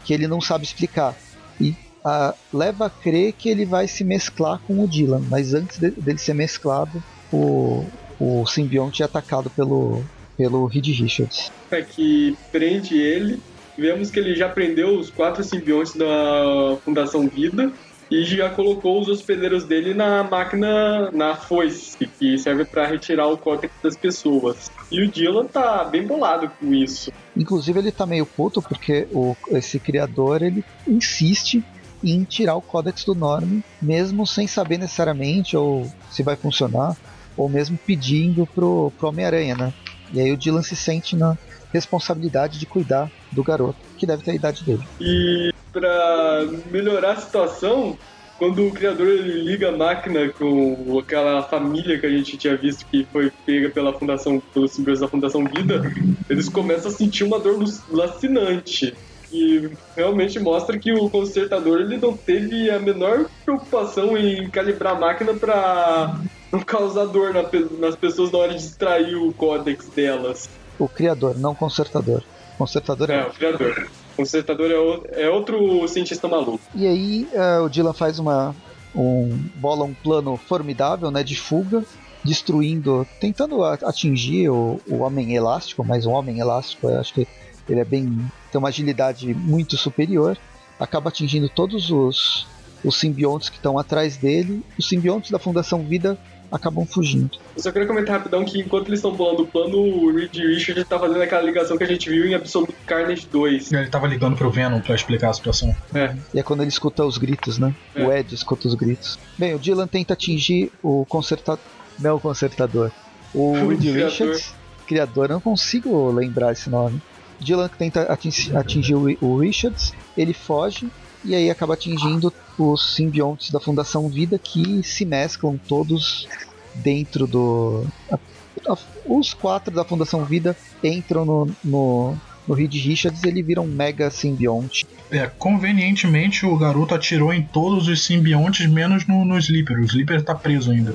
que ele não sabe explicar. E ah, leva a crer que ele vai se mesclar com o Dylan, mas antes de- dele ser mesclado, o, o simbionte é atacado pelo, pelo Reed Richards. é que prende ele. Vemos que ele já prendeu os quatro simbiontes da Fundação Vida e já colocou os hospedeiros dele na máquina, na foice, que serve para retirar o cótex das pessoas. E o Dylan tá bem bolado com isso. Inclusive ele tá meio puto porque o, esse criador ele insiste em tirar o códex do Norm, mesmo sem saber necessariamente ou se vai funcionar, ou mesmo pedindo pro, pro Homem-Aranha, né? E aí o Dylan se sente na responsabilidade de cuidar do garoto, que deve ter a idade dele. E para melhorar a situação, quando o criador ele liga a máquina com aquela família que a gente tinha visto que foi pega pela fundação, pelos simbiontes da Fundação Vida, eles começam a sentir uma dor lacinante. E realmente mostra que o consertador ele não teve a menor preocupação em calibrar a máquina para não causar dor nas pessoas na hora de extrair o códex delas. O criador, não o consertador. Consertador é. É, o criador. Consertador é, o- é outro cientista maluco. E aí eh, o Dylan faz uma um bola um plano formidável, né, de fuga, destruindo, tentando atingir o, o homem elástico, mas o homem elástico, eu acho que ele é bem tem uma agilidade muito superior, acaba atingindo todos os os simbiontes que estão atrás dele. Os simbiontes da Fundação Vida acabam fugindo. Eu só queria comentar rapidão que enquanto eles estão bolando o plano, o Reed Richard tá fazendo aquela ligação que a gente viu em Absolute Carnage 2. Ele tava ligando pro Venom pra explicar a situação. É. E é quando ele escuta os gritos, né? É. O Ed escuta os gritos. Bem, o Dylan tenta atingir o consertador. Não o consertador. O O Reed criador. Richards, criador, eu não consigo lembrar esse nome. Dylan tenta ating- atingir o, o Richards, ele foge e aí acaba atingindo os simbiontes da Fundação Vida que se mesclam todos dentro do. a- a- os quatro da Fundação Vida entram no, no, no Reed Richards e ele vira um mega simbionte. É, convenientemente o garoto atirou em todos os simbiontes, menos no, no Sleeper. O Sleeper tá preso ainda.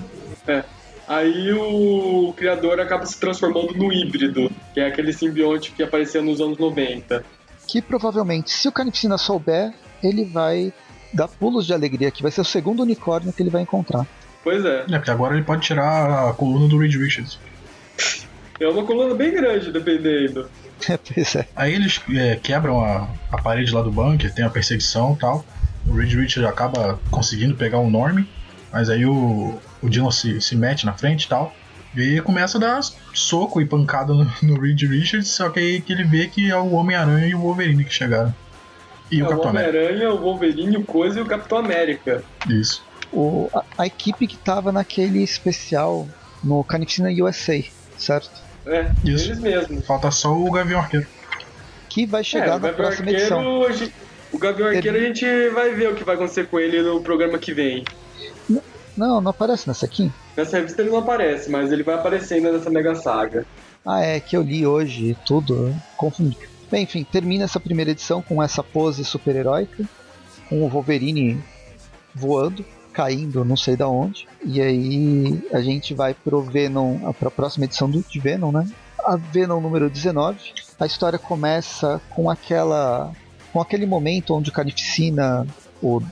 Aí o criador acaba se transformando no híbrido, que é aquele simbionte que aparecia nos anos 90. que provavelmente, se o Carnificina souber, ele vai dar pulos de alegria, que vai ser o segundo unicórnio que ele vai encontrar. Pois é, É, porque agora ele pode tirar a coluna do Reed Richards. é uma coluna bem grande, dependendo. pois é. Aí eles é, quebram a, a parede lá do bunker, tem a perseguição e tal. o Reed Richards acaba conseguindo pegar o Norm, mas aí o, o Dylan se, se mete na frente e tal. E aí começa a dar soco e pancada no, no Reed Richards, só que aí que ele vê que é o Homem-Aranha e o Wolverine que chegaram. E é o Capitão o América. Homem-Aranha, o Wolverine, o Coisa e o Capitão América. Isso. O, a, a equipe que tava naquele especial no Carnificina USA, certo? É, Isso. eles mesmos. Falta só o Gavião Arqueiro. Que vai É, chegar o na Gavião próxima edição. Arqueiro, a gente- o Gavião Arqueiro a gente vai ver o que vai acontecer com ele no programa que vem. Não, não aparece nessa aqui? Nessa revista ele não aparece, mas ele vai aparecer ainda nessa mega saga. Ah, é, que eu li hoje e tudo, confundi. Bem, enfim, termina essa primeira edição com essa pose super-heróica, com o Wolverine voando, caindo não sei da onde. E aí a gente vai pro Venom, pra próxima edição do, de Venom, né? A Venom número 19. A história começa com aquela. com aquele momento onde o Carnificina, o,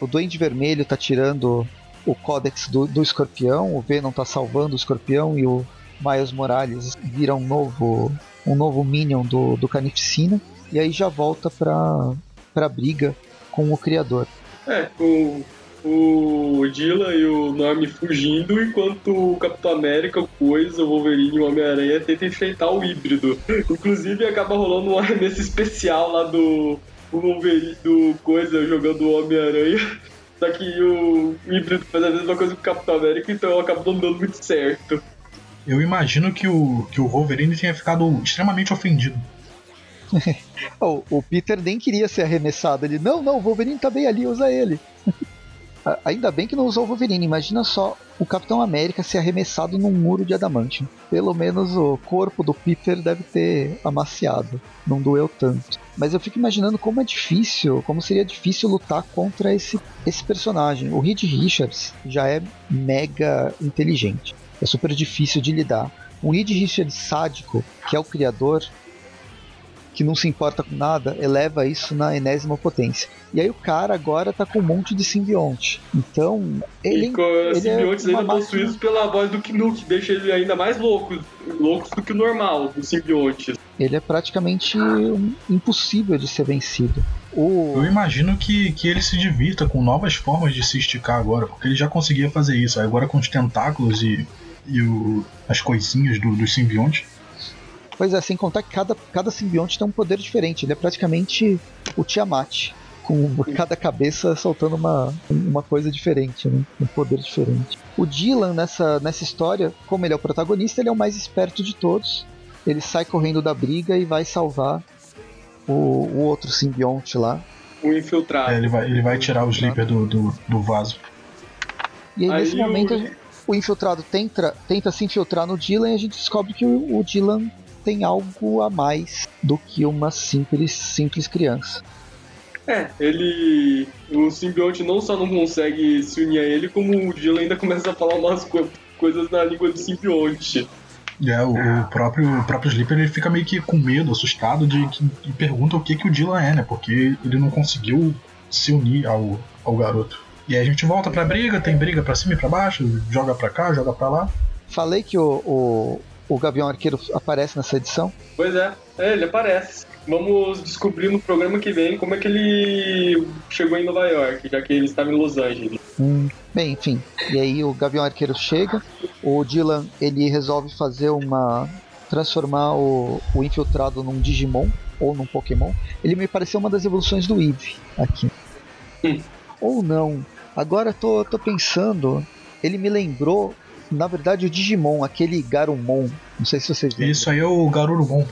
o Duende Vermelho tá tirando o códex do, do escorpião, o Venom tá salvando o escorpião e o Miles Morales vira um novo um novo Minion do, do Carnificina e aí já volta pra, pra briga com o criador. É, com o Dylan e o Norm fugindo, enquanto o Capitão América, o Coisa, o Wolverine e o Homem-Aranha tentam enfrentar o híbrido. Inclusive acaba rolando um arremesso especial lá do o Wolverine, do Coisa jogando o Homem-Aranha. Só que o híbrido faz a mesma coisa que o Capitão América, então acaba não dando muito certo. Eu imagino que o, que o Wolverine tenha ficado extremamente ofendido. Oh, o Peter nem queria ser arremessado. Ele, não, não, o Wolverine tá bem ali, usa ele. Ainda bem que não usou o Wolverine. Imagina só o Capitão América ser arremessado num muro de adamantium. Pelo menos o corpo do Peter deve ter amaciado. Não doeu tanto. Mas eu fico imaginando como é difícil, como seria difícil lutar contra esse, esse personagem. O Reed Richards já é mega inteligente. É super difícil de lidar. Um Reed Richards sádico, que é o criador, que não se importa com nada, eleva isso na enésima potência. E aí o cara agora tá com um monte de simbionte. Então, ele, e com ele os é simbiontes uma ainda máquina- possuídos pela voz do Knu, que deixa ele ainda mais louco, loucos do que o normal, os simbiontes. ele é praticamente um- impossível de ser vencido. O, Eu imagino que, que ele se divirta com novas formas de se esticar agora, porque ele já conseguia fazer isso. Aí Agora com os tentáculos e, e o- as coisinhas do, dos simbiontes. Pois é, sem contar que cada, cada simbionte tem um poder diferente. Ele é praticamente o Tiamat, com cada cabeça soltando uma, uma coisa diferente, né? um poder diferente. O Dylan, nessa, nessa história, como ele é o protagonista, ele é o mais esperto de todos. Ele sai correndo da briga e vai salvar o, o outro simbionte lá. O infiltrado. É, ele, vai, ele vai tirar o Sleeper do, do, do vaso. E aí, Aí nesse momento, a gente- o infiltrado tenta, tenta se infiltrar no Dylan e a gente descobre que o, o Dylan tem algo a mais do que uma simples, simples criança. É, ele. O simbionte não só não consegue se unir a ele, como o Dylan ainda começa a falar umas co- coisas na língua do simbionte. É, o, o próprio, o próprio Sleeper ele fica meio que com medo, assustado, de que, e pergunta o que, que o Dylan é, né? Porque ele não conseguiu se unir ao, ao garoto. E aí a gente volta pra briga, tem briga pra cima e pra baixo, joga pra cá, joga pra lá. Falei que o, o, o Gavião Arqueiro aparece nessa edição. Pois é, é, ele aparece. Vamos descobrir no programa que vem como é que ele chegou em Nova York, já que ele estava em Los Angeles. Hum, bem, enfim. E aí o Gavião Arqueiro chega. O Dylan ele resolve fazer uma. transformar o, o infiltrado num Digimon ou num Pokémon. Ele me pareceu uma das evoluções do Eevee aqui. Hum. Ou não. Agora tô, tô pensando. Ele me lembrou, na verdade, o Digimon, aquele Garumon. Não sei se vocês lembram. Isso aí é o Garurumon.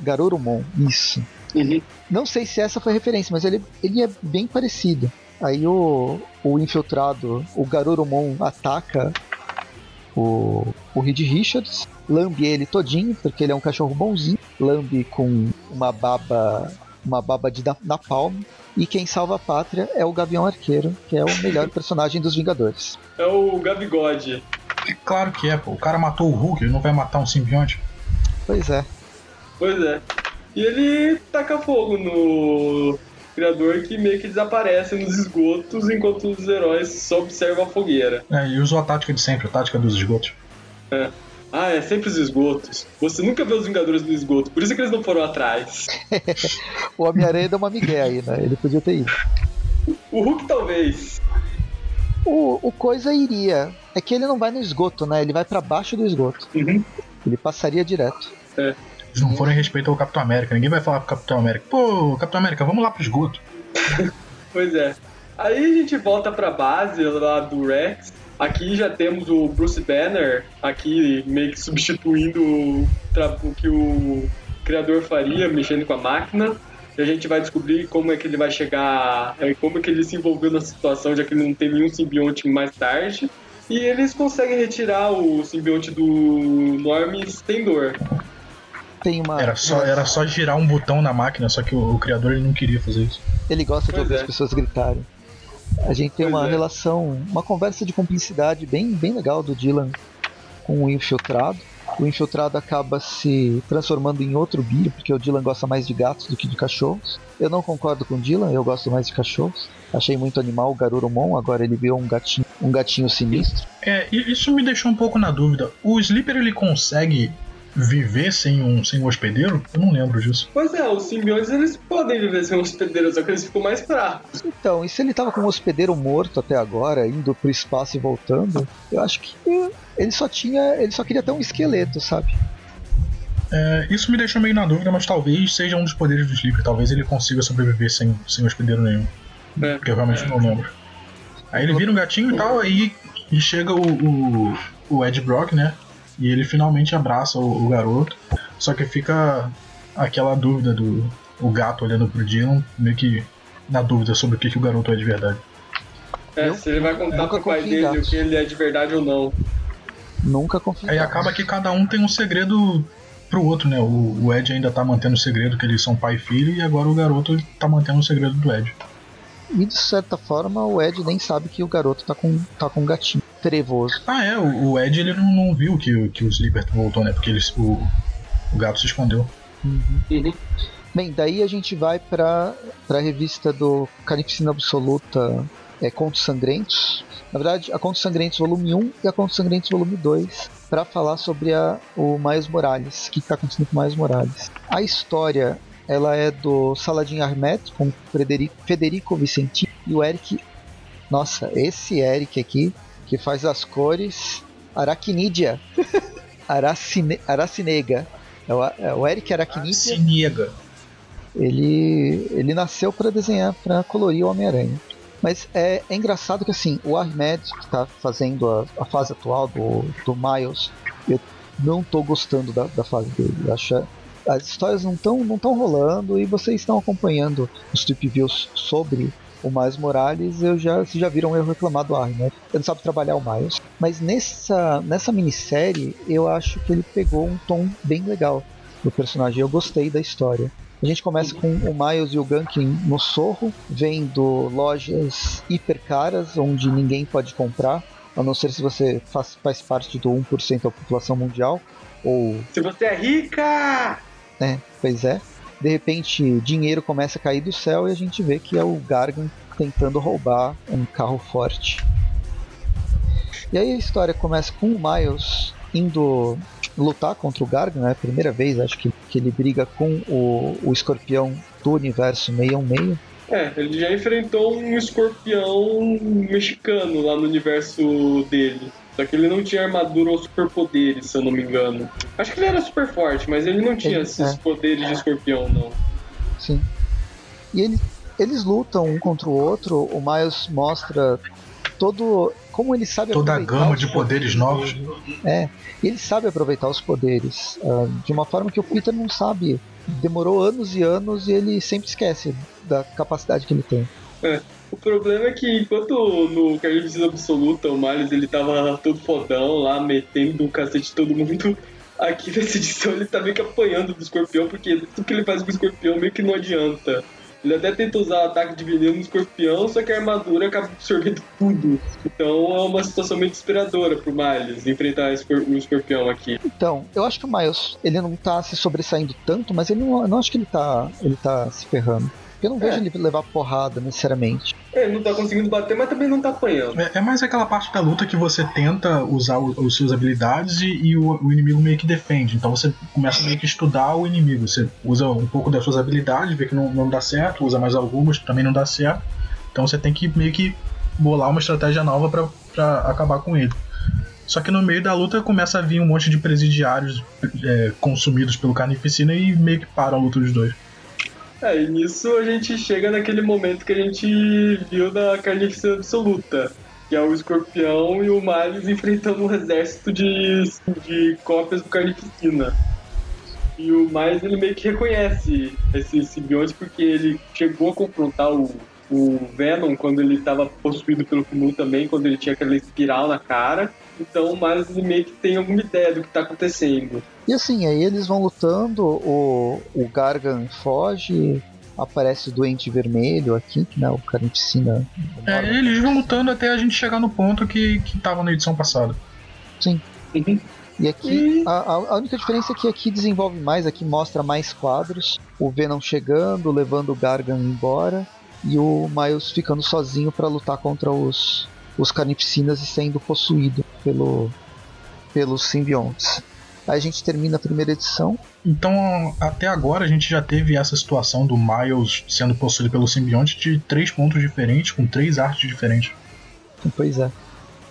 Garurumon, isso. Uhum. Não sei se essa foi a referência, mas ele, ele é bem parecido. Aí o, o infiltrado, o Garurumon, ataca o, o Reed Richards, lambe ele todinho, porque ele é um cachorro bonzinho, lambe com uma baba uma baba de na- napalm, e quem salva a pátria é o Gavião Arqueiro, que é o melhor personagem dos Vingadores. É o Gabigode. É claro que é, pô. O cara matou o Hulk, ele não vai matar um simbionte. Pois é. Pois é. E ele taca fogo no criador que meio que desaparece nos esgotos enquanto os heróis só observam a fogueira. É, e usou a tática de sempre, a tática dos esgotos. Ah, é sempre os esgotos. Você nunca vê os Vingadores no esgoto, por isso que eles não foram atrás. O Homem-Aranha deu uma migué aí, né? Ele podia ter ido. O Hulk talvez. O, o coisa iria. É que ele não vai no esgoto, né? Ele vai pra baixo do esgoto. Uhum. Ele passaria direto. Eles não forem respeito ao Capitão América. Ninguém vai falar pro Capitão América. Pô, Capitão América, vamos lá pro esgoto. Pois é. Aí a gente volta pra base lá do Rex. Aqui já temos o Bruce Banner, aqui meio que substituindo o, que o criador faria, mexendo com a máquina. E a gente vai descobrir como é que ele vai chegar, é, como é que ele se envolveu na situação, já que ele não tem nenhum simbionte mais tarde. E eles conseguem retirar o simbionte do Norm sem dor. Tem uma. Era só, era só girar um botão na máquina, só que o, o criador ele não queria fazer isso. Ele gosta de Pois ouvir é. as pessoas gritarem. A gente tem Pois uma é. relação, uma conversa de cumplicidade bem, bem legal do Dylan com o infiltrado. O infiltrado acaba se transformando em outro bicho, porque o Dylan gosta mais de gatos do que de cachorros. Eu não concordo com o Dylan, eu gosto mais de cachorros. Achei muito animal o Garurumon, agora ele viu um gatinho, um gatinho sinistro. É, isso me deixou um pouco na dúvida. O Sleeper ele consegue viver sem um, sem um hospedeiro? Eu não lembro disso. Pois é, os simbiontes eles podem viver sem hospedeiros, só que eles ficam mais fracos. Então, e se ele tava com um hospedeiro morto até agora, indo pro espaço e voltando, eu acho que ele só tinha. ele só queria ter um esqueleto, sabe? É, isso me deixou meio na dúvida, mas talvez seja um dos poderes do Sleeper. Talvez ele consiga sobreviver sem, sem hospedeiro nenhum. É. Porque eu realmente não lembro. Aí ele vira um gatinho e tal, aí e chega o, o, o Ed Brock, né? E ele finalmente abraça o, o garoto. Só que fica aquela dúvida do o gato olhando pro Dylan, meio que na dúvida sobre o que, que o garoto é de verdade. É, Eu se ele vai contar nunca pro pai dele o que ele é de verdade ou não. Nunca confio. Aí acaba que cada um tem um segredo pro outro, né? O, o Ed ainda tá mantendo o segredo que eles são pai e filho, e agora o garoto tá mantendo o segredo do Ed. E de certa forma o Ed nem sabe que o garoto tá com, tá com um gatinho trevoso. Ah, é, o, o Ed ele não, não viu que, o- que o Sleeper voltou, né? Porque ele, o, o gato se escondeu. Uhum. Bem, daí a gente vai pra, pra revista do Carnificina Absoluta é, Contos Sangrentos. Na verdade, a Contos Sangrentos volume 1 e a Contos Sangrentos volume 2, para falar sobre a, o Miles Morales, o que está acontecendo com o Miles Morales. A história ela é do Saladin Ahmed, com Frederico, Federico Vicentini e o Eric. Nossa, esse Eric aqui, que faz as cores Aracnídea. Aracine, Aracinega. É o, é o Eric Aracnídea Se nega. ele, ele nasceu para desenhar, para colorir o Homem-Aranha. Mas é, é engraçado que assim, o Ahmed, que está fazendo a, a fase atual do, do Miles, eu não tô gostando da, da fase dele. Eu acho as histórias não estão não tão rolando e vocês estão acompanhando os trip views sobre o Miles Morales, eu já, vocês já viram eu reclamar do Ahmed. Ele não sabe trabalhar o Miles. Mas nessa, nessa minissérie, eu acho que ele pegou um tom bem legal do personagem. Eu gostei da história. A gente começa com o Miles e o Gunkin no Sorro, vendo lojas hiper caras, onde ninguém pode comprar, a não ser se você faz, faz parte do 1% da população mundial, ou Se você é rica! né, pois é. De repente, dinheiro começa a cair do céu e a gente vê que é o Gargan tentando roubar um carro forte. E aí a história começa com o Miles indo lutar contra o Gargan, né? Primeira vez, acho que, que ele briga com o, o escorpião do universo 616. É, ele já enfrentou um escorpião mexicano lá no universo dele. Só que ele não tinha armadura ou superpoderes, se eu não me engano. Acho que ele era super forte, mas ele não tinha Ele- esses é. poderes de escorpião, não. Sim. E ele, eles lutam um contra o outro. O Miles mostra todo. Como ele sabe Toda a gama de poderes novos. É, e ele sabe aproveitar os poderes ah, de uma forma que o Peter não sabe. Demorou anos e anos e ele sempre esquece da capacidade que ele tem. O problema é que enquanto no Carnificina Absoluta o Miles ele tava todo fodão lá, metendo o cacete de todo mundo, aqui nessa edição ele tá meio que apanhando do escorpião, porque tudo que ele faz com o escorpião meio que não adianta. Ele até tenta usar ataque de veneno no escorpião, só que a armadura acaba absorvendo tudo. Então é uma situação meio desesperadora pro Miles enfrentar o escorpião aqui. Então, eu acho que o Miles, ele não tá se sobressaindo tanto, mas ele não, eu não acho que ele tá, ele tá se ferrando. Eu não vejo É. ele levar porrada necessariamente. É, Ele não tá conseguindo bater, mas também não tá apanhando. É, é mais aquela parte da luta que você tenta usar os suas habilidades e, e o, o inimigo meio que defende. Então você começa meio que estudar o inimigo. Você usa um pouco das suas habilidades, vê que não, não dá certo, usa mais algumas, também não dá certo. Então você tem que meio que bolar uma estratégia nova para acabar com ele. Só que no meio da luta começa a vir um monte de presidiários é, consumidos pelo carnificina e meio que para a luta dos dois. É, e nisso a gente chega naquele momento que a gente viu da carnificina absoluta, que é o escorpião e o Miles enfrentando um exército de, de cópias do carnificina. E o Miles ele meio que reconhece esses simbiontes porque ele chegou a confrontar o, o Venom quando ele estava possuído pelo Kmu também, quando ele tinha aquela espiral na cara. Então, mas ele meio que tem alguma ideia do que tá acontecendo. E assim, aí eles vão lutando, o, o Gargan foge, aparece o Doente Vermelho aqui, né, o Carnificina. É, eles vão lutando até a gente chegar no ponto que, que tava na edição passada. Sim. Uhum. E aqui, a, a, única diferença é que aqui desenvolve mais, aqui mostra mais quadros, o Venom chegando, levando o Gargan embora, e o Miles ficando sozinho para lutar contra os, os carnificinas e sendo possuído pelo, pelos simbiontes. Aí a gente termina a primeira edição. Então, até agora a gente já teve essa situação do Miles sendo possuído pelo simbionte de três pontos diferentes, com três artes diferentes. Pois é.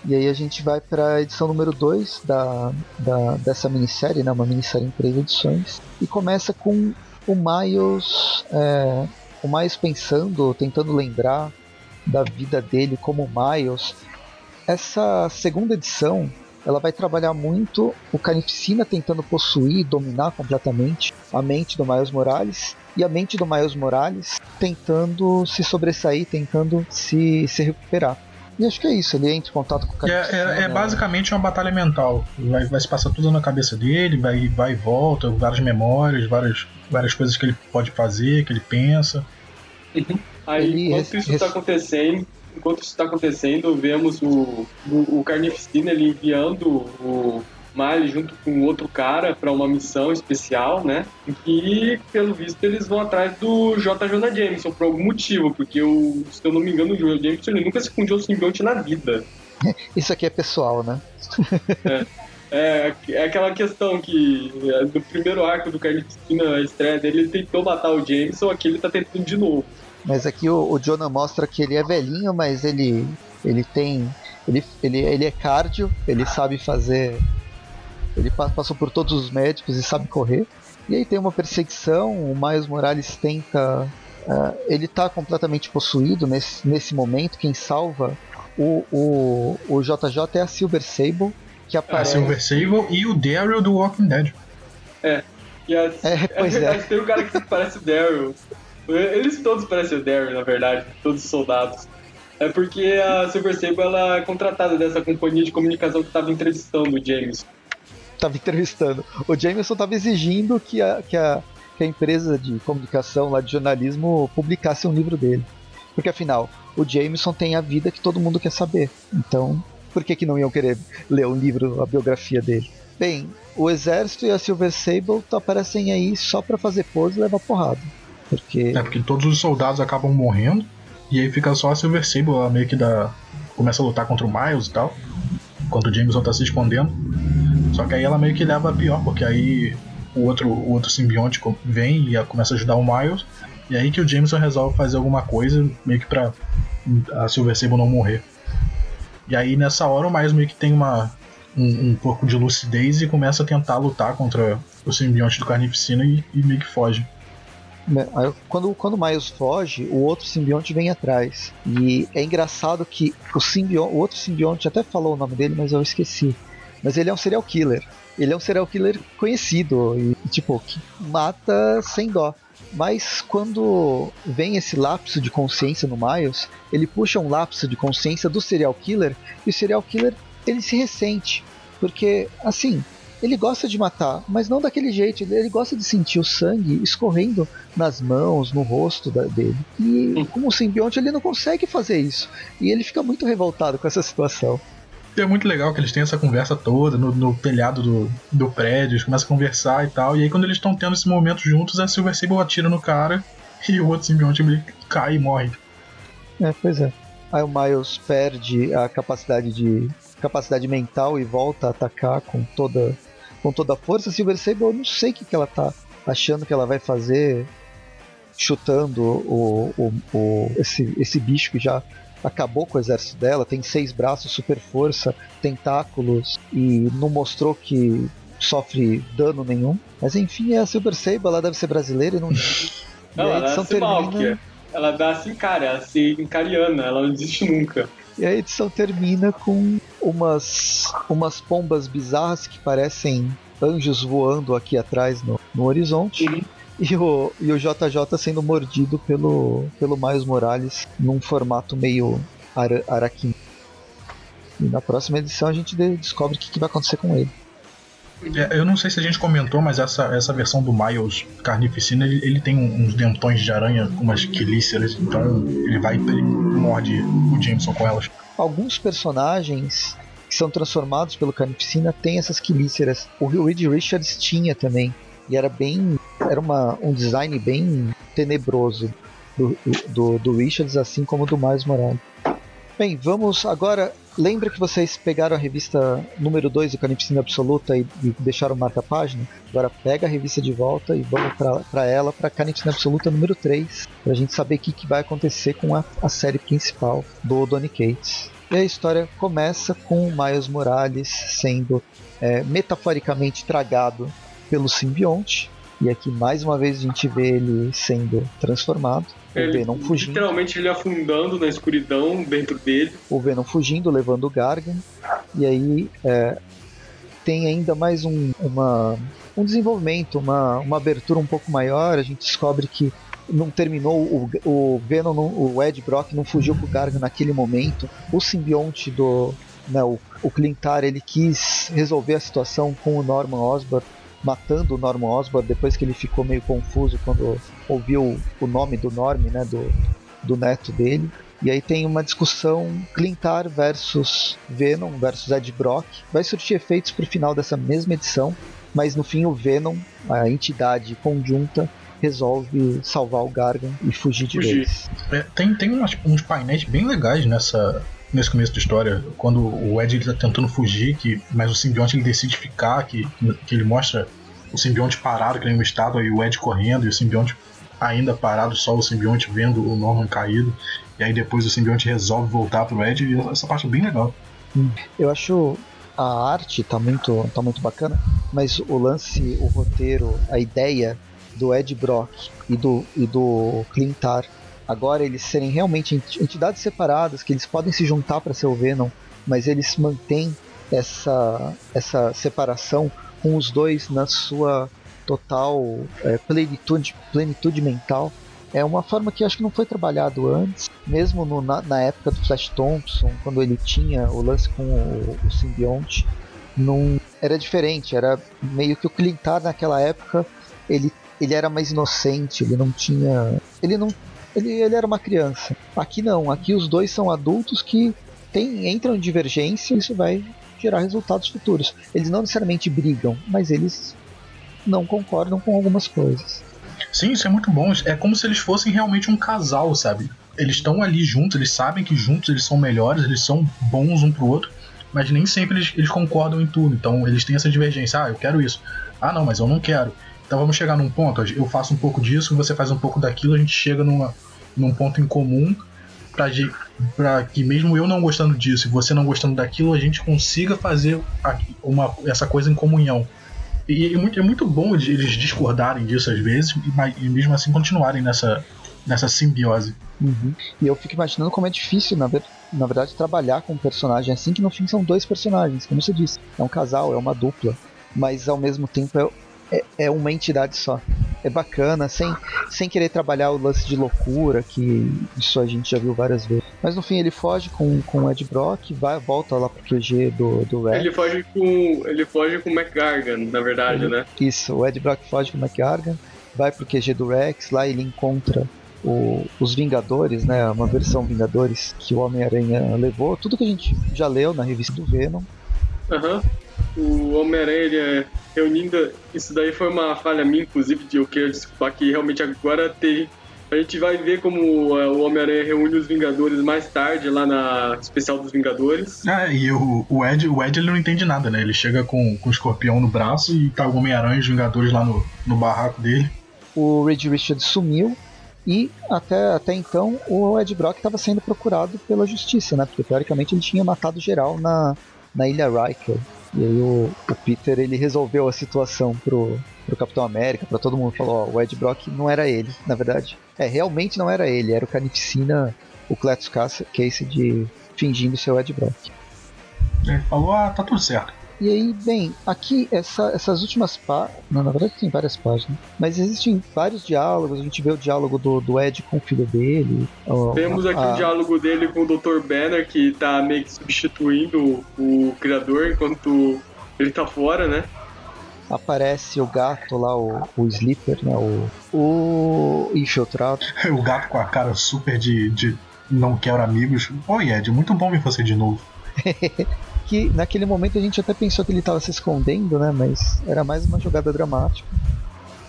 E aí a gente vai para a edição número 2 da, da, dessa minissérie, né, uma minissérie em três edições, e começa com o Miles, é, o Miles pensando, tentando lembrar da vida dele como Miles. Essa segunda edição ela vai trabalhar muito o Carnificina tentando possuir, dominar completamente a mente do Miles Morales e a mente do Miles Morales tentando se sobressair, tentando se, se recuperar. E acho que é isso, ele entra em contato com o Carnificina. É, é, é basicamente uma batalha mental. Vai, vai se passar tudo na cabeça dele, vai, vai e volta, várias memórias, várias, várias coisas que ele pode fazer, que ele pensa. Aí, ele enquanto isso está acontecendo, enquanto isso está acontecendo, vemos o, o, o Carnificina ele enviando o Miley junto com outro cara para uma missão especial, né? E pelo visto eles vão atrás do J. Jonah Jameson por algum motivo, porque o, se eu não me engano, o Jonah Jameson ele nunca se fundiu o simbionte na vida. Isso aqui é pessoal, né? é. É, é aquela questão que é, do primeiro arco do Carnificina, a estreia dele, ele tentou matar o Jameson, aqui ele tá tentando de novo. Mas aqui o, o Jonah mostra que ele é velhinho, mas ele ele tem ele, ele, ele é cardio, ele sabe fazer ele passou por todos os médicos e sabe correr. E aí tem uma perseguição, o Miles Morales tenta uh, ele está completamente possuído nesse, nesse momento, quem salva o, o, o JJ é a Silver Sable, que aparece... A Silver Sable e o Daryl do Walking Dead. É. E a, é, pois é. Tem um cara que parece o Daryl. Eles todos parecem o Darren, na verdade, todos os soldados. É porque a Silver Sable ela é contratada dessa companhia de comunicação que estava entrevistando o James. Tava entrevistando. O Jameson estava exigindo que a, que, a, que a empresa de comunicação lá de jornalismo publicasse um livro dele. Porque afinal, o Jameson tem a vida que todo mundo quer saber. Então, por que, que não iam querer ler um livro, a biografia dele? Bem, o exército e a Silver Sable aparecem aí só para fazer pose e levar porrada. Porque... É, porque todos os soldados acabam morrendo. E aí fica só a Silver Sable, ela meio que dá. começa a lutar contra o Miles e tal. Enquanto o Jameson tá se escondendo. Só que aí ela meio que leva a pior, porque aí o outro, o outro simbionte vem e começa a ajudar o Miles. E aí que o Jameson resolve fazer alguma coisa, meio que pra a Silver Sable não morrer. E aí nessa hora o Miles meio que tem uma, um, um pouco de lucidez e começa a tentar lutar contra o simbionte do Carnificina e, e meio que foge. Né, quando, quando o Miles foge, o outro simbionte vem atrás. E é engraçado que o, simbionte, o outro simbionte até falou o nome dele, mas eu esqueci. Mas ele é um serial killer. Ele é um serial killer conhecido e, tipo, que mata sem dó. Mas quando vem esse lapso de consciência no Miles, ele puxa um lapso de consciência do serial killer e o serial killer ele se ressente. Porque, assim, ele gosta de matar, mas não daquele jeito. Ele gosta de sentir o sangue escorrendo nas mãos, no rosto da, dele. E como simbionte, ele não consegue fazer isso. E ele fica muito revoltado com essa situação. E é muito legal que eles têm essa conversa toda no, no telhado do, do prédio, eles começam a conversar e tal. E aí, quando eles estão tendo esse momento juntos, a Silver Sable atira no cara e o outro simbionte cai e morre. É, pois é. Aí o Miles perde a capacidade de capacidade mental e volta a atacar com toda com toda a força. Silver Sable, eu não sei o que, que ela tá achando que ela vai fazer. chutando o, o, o, esse, esse bicho que já acabou com o exército dela, tem seis braços, super força, tentáculos e não mostrou que sofre dano nenhum. Mas enfim, é a Silver Sable, ela deve ser brasileira e não. não, e a edição termina. Ela dá assim, cara, ela se encariana, ela não desiste nunca. E a edição termina com umas, umas pombas bizarras que parecem anjos voando aqui atrás no, no horizonte. Uhum. E o, e o JJ sendo mordido pelo, pelo Miles Morales num formato meio ara, araquim. E na próxima edição a gente descobre o que, que vai acontecer com ele. É, eu não sei se a gente comentou, mas essa, essa versão do Miles Carnificina ele, ele tem uns dentões de aranha umas quelíceras, então ele vai ele morde o Jameson com elas. Alguns personagens que são transformados pelo Carnificina têm essas quelíceras. O Reed Richards tinha também. E era bem. Era uma, um design bem tenebroso do, do, do Richards, assim como do Miles Morales. Bem, vamos agora. Lembra que vocês pegaram a revista número 2 do Carnificina Absoluta e, e deixaram marca-página? Agora pega a revista de volta e vamos para ela, para Carnificina Absoluta número 3, para a gente saber o que, que vai acontecer com a, a série principal do Donny Cates. E a história começa com o Miles Morales sendo é, metaforicamente tragado pelo simbionte. E aqui mais uma vez a gente vê ele sendo transformado. Ele, o Venom fugindo. Literalmente ele afundando na escuridão dentro dele. O Venom fugindo, levando o Gargan. E aí é, tem ainda mais um, uma, um desenvolvimento, uma, uma abertura um pouco maior. A gente descobre que não terminou, o, o Venom, não, o Ed Brock não fugiu com o Gargan naquele momento. O simbionte do. Né, o, o Clintar ele quis resolver a situação com o Norman Osborn matando o Norman Osborn depois que ele ficou meio confuso quando ouviu o nome do Norm, né, do, do neto dele. E aí tem uma discussão Clintar versus Venom versus Ed Brock. Vai surtir efeitos pro final dessa mesma edição, mas no fim o Venom, a entidade conjunta, resolve salvar o Gargan e fugir de vez. É, tem tem umas, uns painéis bem legais nessa, nesse começo da história, quando o Ed está tentando fugir, que, mas o simbionte ele decide ficar, que, que ele mostra o simbionte parado, que nem um estado, e o Ed correndo, e o simbionte ainda parado, só o simbionte vendo o Norman caído, e aí depois o simbionte resolve voltar pro Ed, e essa parte é bem legal. Hum, eu acho a arte tá muito, tá muito bacana, mas o lance, o roteiro, a ideia do Ed Brock e do, e do Clintar agora eles serem realmente entidades separadas, que eles podem se juntar para ser o Venom, mas eles mantêm essa, essa separação com os dois na sua total é, plenitude, plenitude mental. É uma forma que acho que não foi trabalhado antes, mesmo no, na, na, época do Flash Thompson, quando ele tinha o lance com o, o simbionte, não, era diferente, era meio que o Clintar naquela época, ele, ele era mais inocente, ele não tinha. Ele não ele, ele era uma criança. Aqui não, aqui os dois são adultos que tem, entram em divergência e isso vai gerar resultados futuros. Eles não necessariamente brigam, mas eles não concordam com algumas coisas. Sim, isso é muito bom. É como se eles fossem realmente um casal, sabe? Eles estão ali juntos, eles sabem que juntos eles são melhores, eles são bons um pro outro, mas nem sempre eles, eles concordam em tudo. Então eles têm essa divergência. Ah, eu quero isso. Ah, não, mas eu não quero. Então vamos chegar num ponto, eu faço um pouco disso, você faz um pouco daquilo, a gente chega numa, num ponto em comum para que mesmo eu não gostando disso e você não gostando daquilo, a gente consiga fazer uma, essa coisa em comunhão. E, e é muito bom eles discordarem disso às vezes e, e mesmo assim continuarem nessa, nessa simbiose. Uhum. E eu fico imaginando como é difícil, na, ver, na verdade, trabalhar com um personagem assim, que no fim são dois personagens, como você disse. É um casal, é uma dupla. Mas ao mesmo tempo é, é, é, uma entidade só. É bacana, sem, sem querer trabalhar o lance de loucura, que isso a gente já viu várias vezes. Mas no fim ele foge com, com o Ed Brock, vai, volta lá pro QG do, do Rex. Ele foge com. Ele foge com o McGargan, na verdade, ele, né? Isso, o Ed Brock foge com o McGargan, vai pro QG do Rex, lá ele encontra o, os Vingadores, né? Uma versão Vingadores que o Homem-Aranha levou, tudo que a gente já leu na revista do Venom. Aham. Uhum o Homem-Aranha é reunindo. Isso daí foi uma falha minha, inclusive, de eu querer desculpar que realmente agora tem. A gente vai ver como é, o Homem-Aranha reúne os Vingadores mais tarde, lá na especial dos Vingadores. Ah, e o, o, Ed, o Ed ele não entende nada, né? Ele chega com, com o escorpião no braço e tá o Homem-Aranha e os Vingadores lá no, no barraco dele. O Reed Richards sumiu E até, até então o Ed Brock estava sendo procurado pela justiça, né? Porque teoricamente ele tinha matado geral na, na Ilha Riker. E aí o, o Peter ele resolveu a situação pro, pro Capitão América, para todo mundo falou, ó, o Ed Brock não era ele, na verdade. É, realmente não era ele, era o Carnificina, o Cletus Casey de fingindo ser o Ed Brock. Ele falou, ah, tá tudo certo. E aí, bem, aqui essa, essas últimas páginas. Na verdade tem várias páginas. Mas existem vários diálogos. A gente vê o diálogo do, do Ed com o filho dele. Temos aqui a... o diálogo dele com o Dr. Banner, que tá meio que substituindo o, o criador enquanto ele tá fora, né? Aparece o gato lá, o, o Sleeper, né? O, o infiltrado. o gato com a cara super de, de não quero amigos. Oi, Ed, muito bom ver você de novo. que naquele momento a gente até pensou que ele estava se escondendo, né? Mas era mais uma jogada dramática.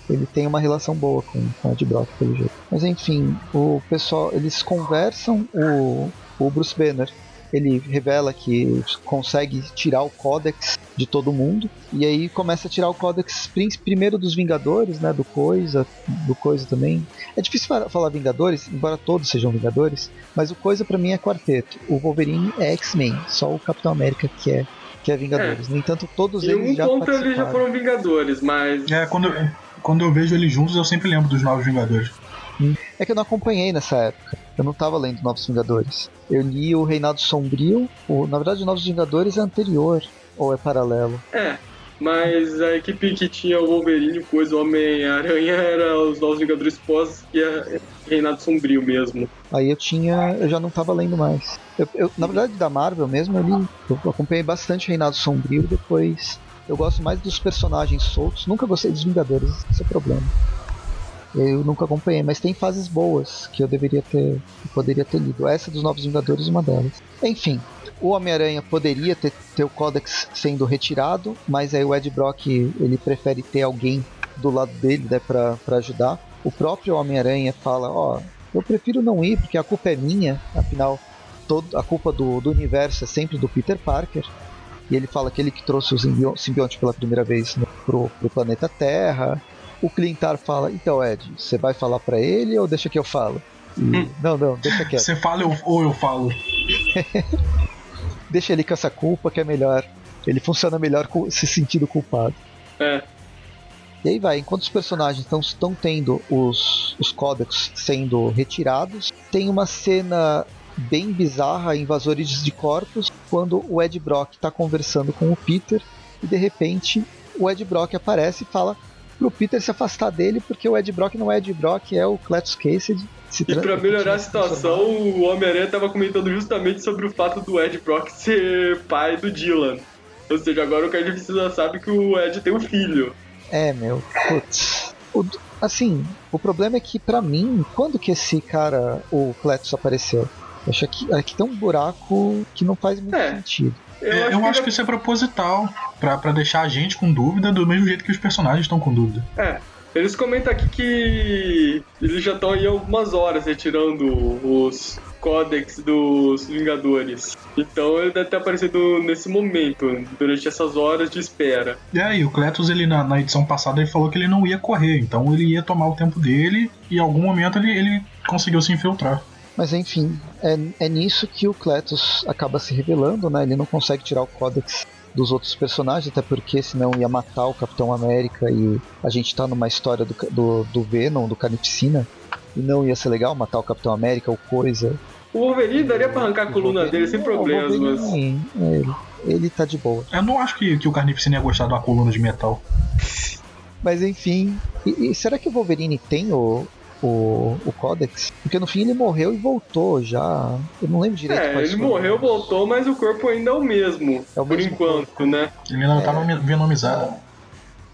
Ele tem uma relação boa com, com Ed Brock, pelo jeito. Mas enfim, o pessoal, eles conversam, o, o Bruce Banner ele revela que consegue tirar o Codex de todo mundo e aí começa a tirar o Codex primeiro dos Vingadores, né, do Coisa, do Coisa também. É difícil falar Vingadores, embora todos sejam Vingadores, mas o Coisa para mim é quarteto. O Wolverine é X-Men, só o Capitão América que é que é Vingadores. É. No entanto, todos em eles um já ponto eles já foram Vingadores, mas É, quando quando eu vejo eles juntos, eu sempre lembro dos Novos Vingadores. É que eu não acompanhei nessa época. Eu não estava lendo Novos Vingadores. Eu li o Reinado Sombrio. O, na verdade, Novos Vingadores é anterior. Ou é paralelo? É. Mas a equipe que tinha o Wolverine, coisa, o Homem-Aranha, era os Novos Vingadores pós e é Reinado Sombrio mesmo. Aí eu tinha. Eu já não estava lendo mais. Eu, eu, na verdade, da Marvel mesmo, eu, li, eu acompanhei bastante Reinado Sombrio depois. Eu gosto mais dos personagens soltos. Nunca gostei dos Vingadores, esse é o problema. Eu nunca acompanhei, mas tem fases boas que eu deveria ter, poderia ter lido. Essa dos Novos Vingadores, uma delas. Enfim, o Homem-Aranha poderia ter, ter o Codex sendo retirado, mas aí o Ed Brock ele prefere ter alguém do lado dele né, para ajudar. O próprio Homem-Aranha fala: Ó, oh, eu prefiro não ir porque a culpa é minha, afinal, todo, a culpa do, do universo é sempre do Peter Parker. E ele fala que ele que trouxe o simbionte pela primeira vez no, pro, pro planeta Terra o Clintar fala: Então, Ed, você vai falar para ele ou deixa que eu falo? E, hum. Não, não, deixa quieto. Você fala ou eu falo? deixa ele com essa culpa que é melhor. Ele funciona melhor se sentindo culpado. É. E aí vai, enquanto os personagens estão tendo os, os códex sendo retirados, tem uma cena bem bizarra, invasores de corpos, quando o Ed Brock está conversando com o Peter e de repente o Ed Brock aparece e fala: pro Peter se afastar dele, porque o Ed Brock não é Ed Brock, é o Cletus Kasich. e para melhorar a situação, o Homem-Aranha tava comentando justamente sobre o fato do Ed Brock ser pai do Dylan. Ou seja, agora o Carnificina sabe que o Ed tem um filho. É, meu, putz. O, assim, o problema é que para mim, quando que esse cara, o Cletus, apareceu? Eu acho que aqui tem um buraco que não faz muito é. sentido. Eu, é, acho, eu que, acho que isso é proposital, para deixar a gente com dúvida, do mesmo jeito que os personagens estão com dúvida. É. Eles comentam aqui que eles já estão aí algumas horas retirando os códex dos Vingadores. Então ele deve ter aparecido nesse momento, durante essas horas de espera. E aí, o Cletus, ele na, na, edição passada, ele falou que ele não ia correr, então ele ia tomar o tempo dele e em algum momento ele, ele conseguiu se infiltrar. Mas enfim, é, é nisso que o Cletus acaba se revelando, né? Ele não consegue tirar o Codex dos outros personagens, até porque senão ia matar o Capitão América e a gente tá numa história do, do, do Venom, do Carnificina, e não ia ser legal matar o Capitão América ou coisa. O Wolverine daria pra arrancar a coluna dele sem problemas, mas. Ele, ele tá de boa. Eu não acho que, que o Carnificina ia gostar de uma coluna de metal. Mas enfim. E, e será que o Wolverine tem o, o, o Codex. Porque no fim ele morreu e voltou já. Eu não lembro direito. É, ele morreu, voltou, mas o corpo ainda é o mesmo. É o por mesmo enquanto, corpo. né? Ele não tá é... tá venomizado.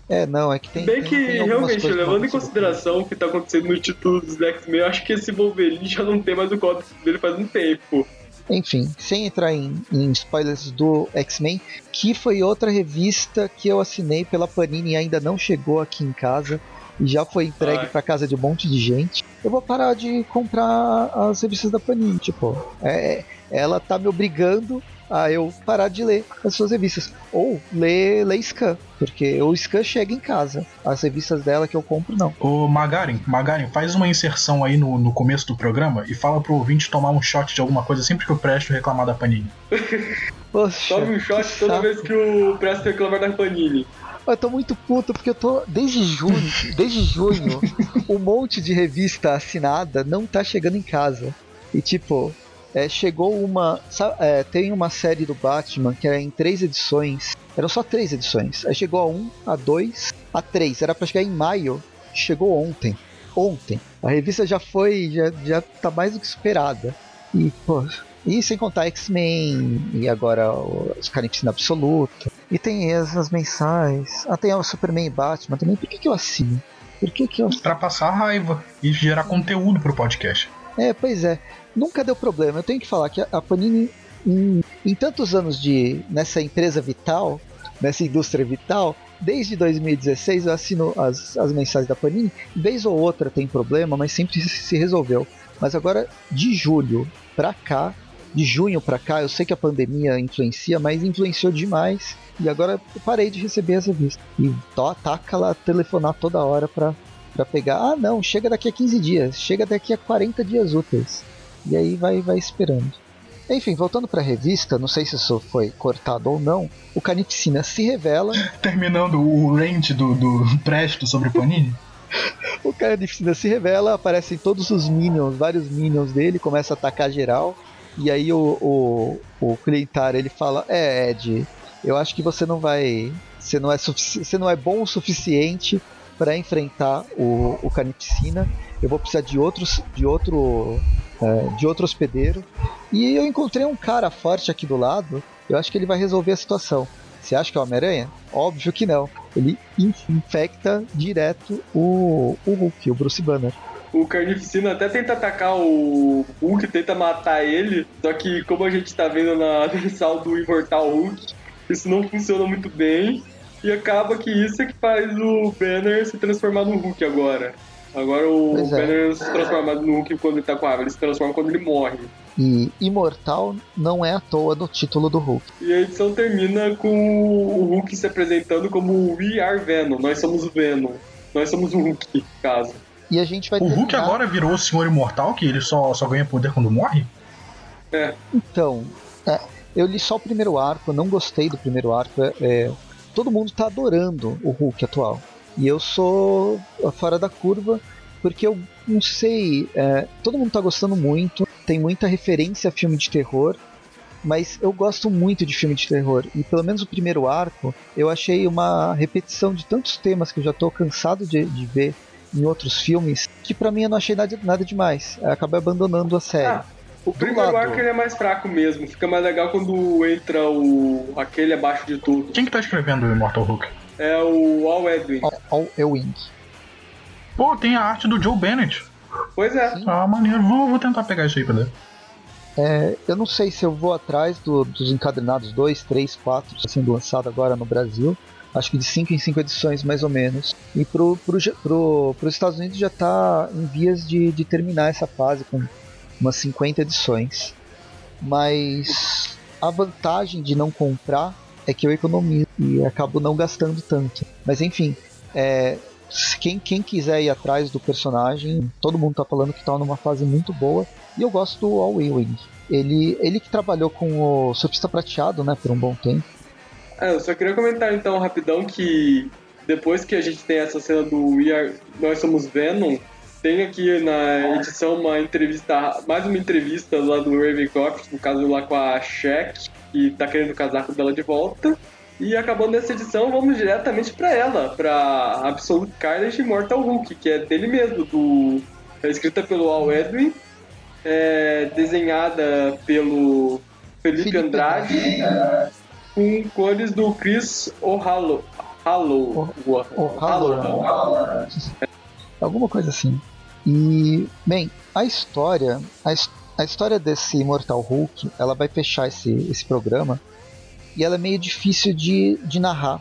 É, não, é que tem. Bem tem, que, tem realmente, levando em consideração o que tá acontecendo no título dos X-Men, eu acho que esse Wolverine já não tem mais o código dele faz um tempo. Enfim, sem entrar em, em spoilers do X-Men, que foi outra revista que eu assinei pela Panini e ainda não chegou aqui em casa e já foi entregue para casa de um monte de gente, eu vou parar de comprar as revistas da Panini. Tipo, é, ela tá me obrigando a eu parar de ler as suas revistas. Ou ler, ler Scan, porque o Scan chega em casa. As revistas dela que eu compro, não. Ô Magarin, Magarin, faz uma inserção aí no, no começo do programa e fala pro ouvinte tomar um shot de alguma coisa sempre que eu presto reclamar da Panini. Poxa, Tome um shot toda saco. vez que o presto reclamar da Panini. Eu tô muito puto porque eu tô desde junho, desde junho, um monte de revista assinada não tá chegando em casa. E tipo, é, chegou uma. Sabe, é, tem uma série do Batman que é em três edições. Eram só três edições. Aí chegou a 1, a 2, a 3. Era pra chegar em maio. Chegou ontem. Ontem. A revista já foi. Já, já tá mais do que esperada. E, pô. E sem contar X-Men. E agora os Carnificina Absoluta. E tem essas mensais. Ah, tem o Superman e Batman também. Por que, que eu assino? Por que, que eu. Pra passar raiva e gerar conteúdo pro podcast. É, pois é nunca deu problema. Eu tenho que falar que a Panini, em, em tantos anos de nessa empresa vital, nessa indústria vital, desde 2016 eu assino as, as mensagens da Panini. Vez ou outra tem problema, mas sempre se resolveu. Mas agora, de julho pra cá, de junho pra cá, eu sei que a pandemia influencia, mas influenciou demais. E agora eu parei de receber as revistas. E tó, taca lá telefonar toda hora pra, pra pegar. Ah, não, chega daqui a 15 dias, chega daqui a 40 dias úteis. E aí vai, vai esperando. Enfim, voltando para a revista, não sei se isso foi cortado ou não, o Canipsina se revela. Terminando o range do, do Presto sobre Panini. o Canipsina se revela, aparecem todos os minions, vários minions dele, começa a atacar geral. E aí o, o, o Cleitar ele fala: É, Ed, eu acho que você não vai. Você não é, você não é bom o suficiente para enfrentar o, o Canipsina. Eu vou precisar de outros. de outro é, de outro hospedeiro. E eu encontrei um cara forte aqui do lado. Eu acho que ele vai resolver a situação. Você acha que é o Homem-Aranha? Óbvio que não. Ele infecta direto o, o Hulk, o Bruce Banner. O Carnificina até tenta atacar o Hulk, tenta matar ele, só que como a gente tá vendo na mensal do Imortal Hulk, isso não funciona muito bem. E acaba que isso é que faz o Banner se transformar no Hulk agora. Agora o pois Banner é. se transforma no Hulk quando ele tá com a árvore, ele se transforma quando ele morre. E Imortal não é à toa do título do Hulk. E a edição termina com o Hulk se apresentando como We Are Venom, nós somos o Venom. Nós somos o Hulk, caso. E a gente vai O terminar... Hulk agora virou o Senhor Imortal, que ele só, só ganha poder quando morre? É. Então, é, eu li só o primeiro arco, eu não gostei do primeiro arco. É, é todo mundo tá adorando o Hulk atual. E eu sou fora da curva porque eu não sei, é, todo mundo tá gostando muito, tem muita referência a filme de terror, mas eu gosto muito de filme de terror. E pelo menos o primeiro arco, eu achei uma repetição de tantos temas que eu já tô cansado de, de ver em outros filmes, que para mim eu não achei nada, nada demais. Eu acabei abandonando a série. Ah, o primeiro lado... arco ele é mais fraco mesmo, fica mais legal quando entra o aquele abaixo de tudo. Quem que tá escrevendo o Immortal Hulk? É o Al Edwin. Al, Al Ewing. Pô, tem a arte do Joe Bennett. Pois é. Sim. Ah, maneiro. Vou, vou tentar pegar isso aí pra ler. É, eu não sei se eu vou atrás do, dos encadernados 2, 3, 4 sendo lançado agora no Brasil. Acho que de 5 em 5 edições, mais ou menos. E pro, pro, pro, pros Estados Unidos já está em vias de, de terminar essa fase com umas 50 edições. Mas a vantagem de não comprar é que eu economizo e acabo não gastando tanto. Mas enfim, é, quem, quem quiser ir atrás do personagem, todo mundo tá falando que tá numa fase muito boa. E eu gosto do All Ewing. Ele, ele que trabalhou com o Surfista Prateado, né, por um bom tempo. É, eu só queria comentar então rapidão que depois que a gente tem essa cena do We Are, Nós Somos Venom, tem aqui na edição uma entrevista, mais uma entrevista lá do Ravencroft, no caso lá com a Shaq, que tá querendo o casaco dela de volta. E acabando essa edição, vamos diretamente para ela, para Absolute Carnage Mortal Hulk, que é dele mesmo, do é escrita pelo Al Edwin, é, desenhada pelo Felipe, Felipe Com cores do Chris O'Hallow. Hallow. Hallow. Alguma coisa assim. E, bem, a história, a, a história desse Mortal Hulk, ela vai fechar esse, esse programa e ela é meio difícil de, de narrar,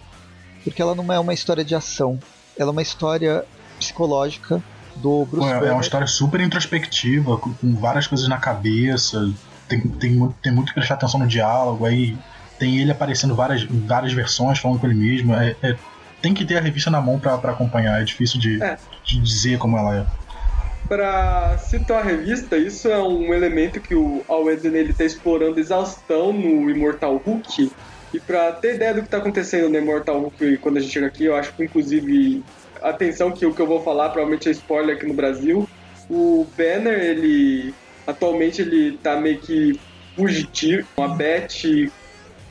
porque ela não é uma história de ação, ela é uma história psicológica do Bruce é, Banner. É uma história super introspectiva, com, com várias coisas na cabeça. tem, tem, tem muito que prestar atenção no diálogo, aí tem ele aparecendo várias, várias versões, falando com ele mesmo. É, é tem que ter a revista na mão para acompanhar, é difícil de, é. de dizer como ela é para citar a revista, isso é um elemento que o Al Eden ele está explorando exaustão no Immortal Hulk. E para ter ideia do que está acontecendo no Immortal Hulk quando a gente chega aqui, eu acho que inclusive atenção que o que eu vou falar provavelmente é spoiler aqui no Brasil. O Banner, ele atualmente ele tá meio que fugitivo, a Beth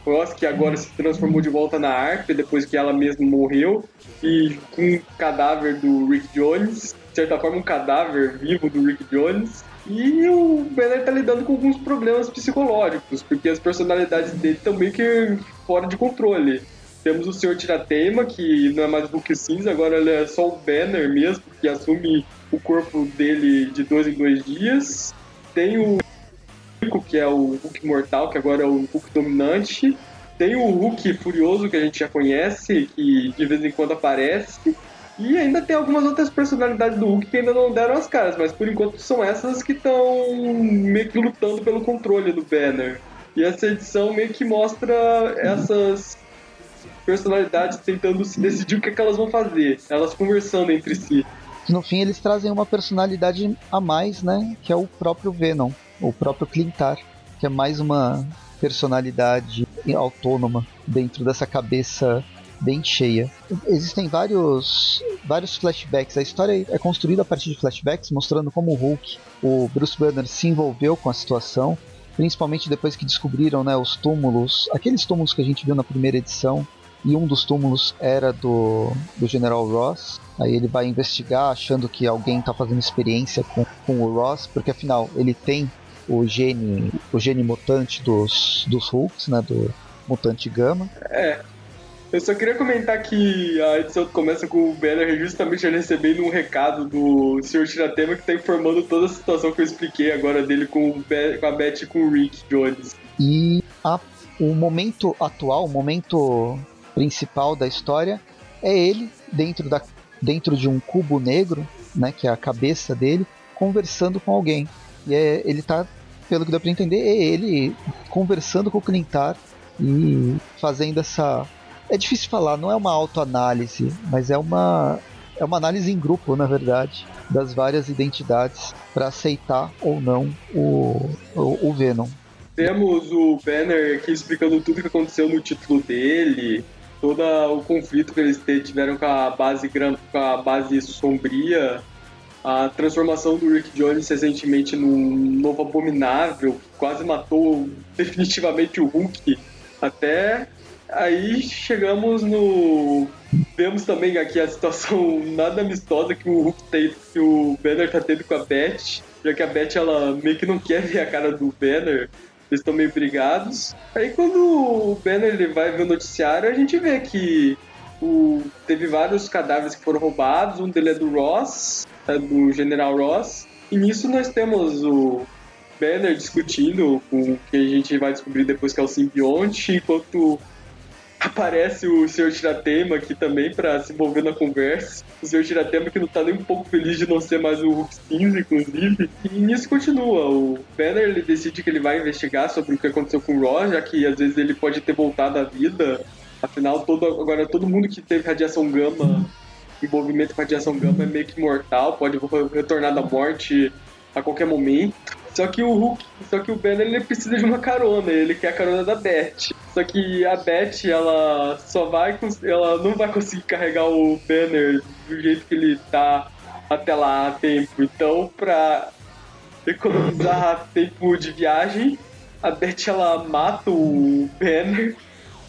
Cross, que agora se transformou de volta na ARP depois que ela mesma morreu, e com o cadáver do Rick Jones de certa forma, um cadáver vivo do Rick Jones. E o Banner tá lidando com alguns problemas psicológicos, porque as personalidades dele estão meio que fora de controle. Temos o Sr. Tiratema, que não é mais o Hulk cinza, agora ele é só o Banner mesmo, que assume o corpo dele de dois em dois dias. Tem o que é o Hulk mortal, que agora é o Hulk dominante. Tem o Hulk furioso, que a gente já conhece, que de vez em quando aparece. E ainda tem algumas outras personalidades do Hulk que ainda não deram as caras, mas por enquanto são essas que estão meio que lutando pelo controle do Banner. E essa edição meio que mostra essas personalidades tentando se decidir o que, é que elas vão fazer, elas conversando entre si. No fim, eles trazem uma personalidade a mais, né? Que é o próprio Venom, o próprio Clintar, que é mais uma personalidade autônoma dentro dessa cabeça bem cheia. Existem vários, vários flashbacks. A história é construída a partir de flashbacks, mostrando como o Hulk, o Bruce Banner, se envolveu com a situação, principalmente depois que descobriram né, os túmulos, aqueles túmulos que a gente viu na primeira edição. E um dos túmulos era do, do General Ross. Aí ele vai investigar, achando que alguém está fazendo experiência com, com o Ross, porque afinal ele tem o gene, o gene mutante dos, dos Hulks, né, do mutante Gama. É, eu só queria comentar que a edição começa com o Banner justamente recebendo um recado do Sr. Tiratema que está informando toda a situação que eu expliquei agora dele com, com a Beth e com o Rick Jones. E a, o momento atual, o momento principal da história é ele dentro, da, dentro de um cubo negro, né, que é a cabeça dele, conversando com alguém. E é, ele está, pelo que deu para entender, é ele conversando com o Clintar e fazendo essa é difícil falar, não é uma autoanálise, mas é uma, é uma análise em grupo, na verdade, das várias identidades para aceitar ou não o, o, o, Venom. Temos o Banner aqui explicando tudo que aconteceu no título dele, todo o conflito que eles tiveram com a base com a base sombria, a transformação do Rick Jones recentemente num novo abominável, quase matou definitivamente o Hulk, até Aí chegamos no. Vemos também aqui a situação nada amistosa que o Hulk tem, que o Banner tá tendo com a Beth, já que a Beth ela meio que não quer ver a cara do Banner. Eles estão meio brigados. Aí quando o Banner ele vai ver o noticiário, a gente vê que o, teve vários cadáveres que foram roubados. Um dele é do Ross, é do General Ross. E nisso nós temos o Banner discutindo com o que a gente vai descobrir depois que é o simbionte, enquanto aparece o Sr. Tiratema aqui também para se envolver na conversa. O Sr. Tiratema que não tá nem um pouco feliz de não ser mais o Hulk cinza, inclusive. E nisso continua. O Banner ele decide que ele vai investigar sobre o que aconteceu com o Ross, já que às vezes ele pode ter voltado à vida. Afinal, todo, agora todo mundo que teve radiação gama, envolvimento com radiação gama é meio que mortal, pode retornar da morte a qualquer momento. Só que o Hulk, só que o Banner ele precisa de uma carona, ele quer a carona da Beth. Só que a Beth, ela só vai ela não vai conseguir carregar o Banner do jeito que ele tá até lá a tempo. Então, pra economizar tempo de viagem, a Beth ela mata o Banner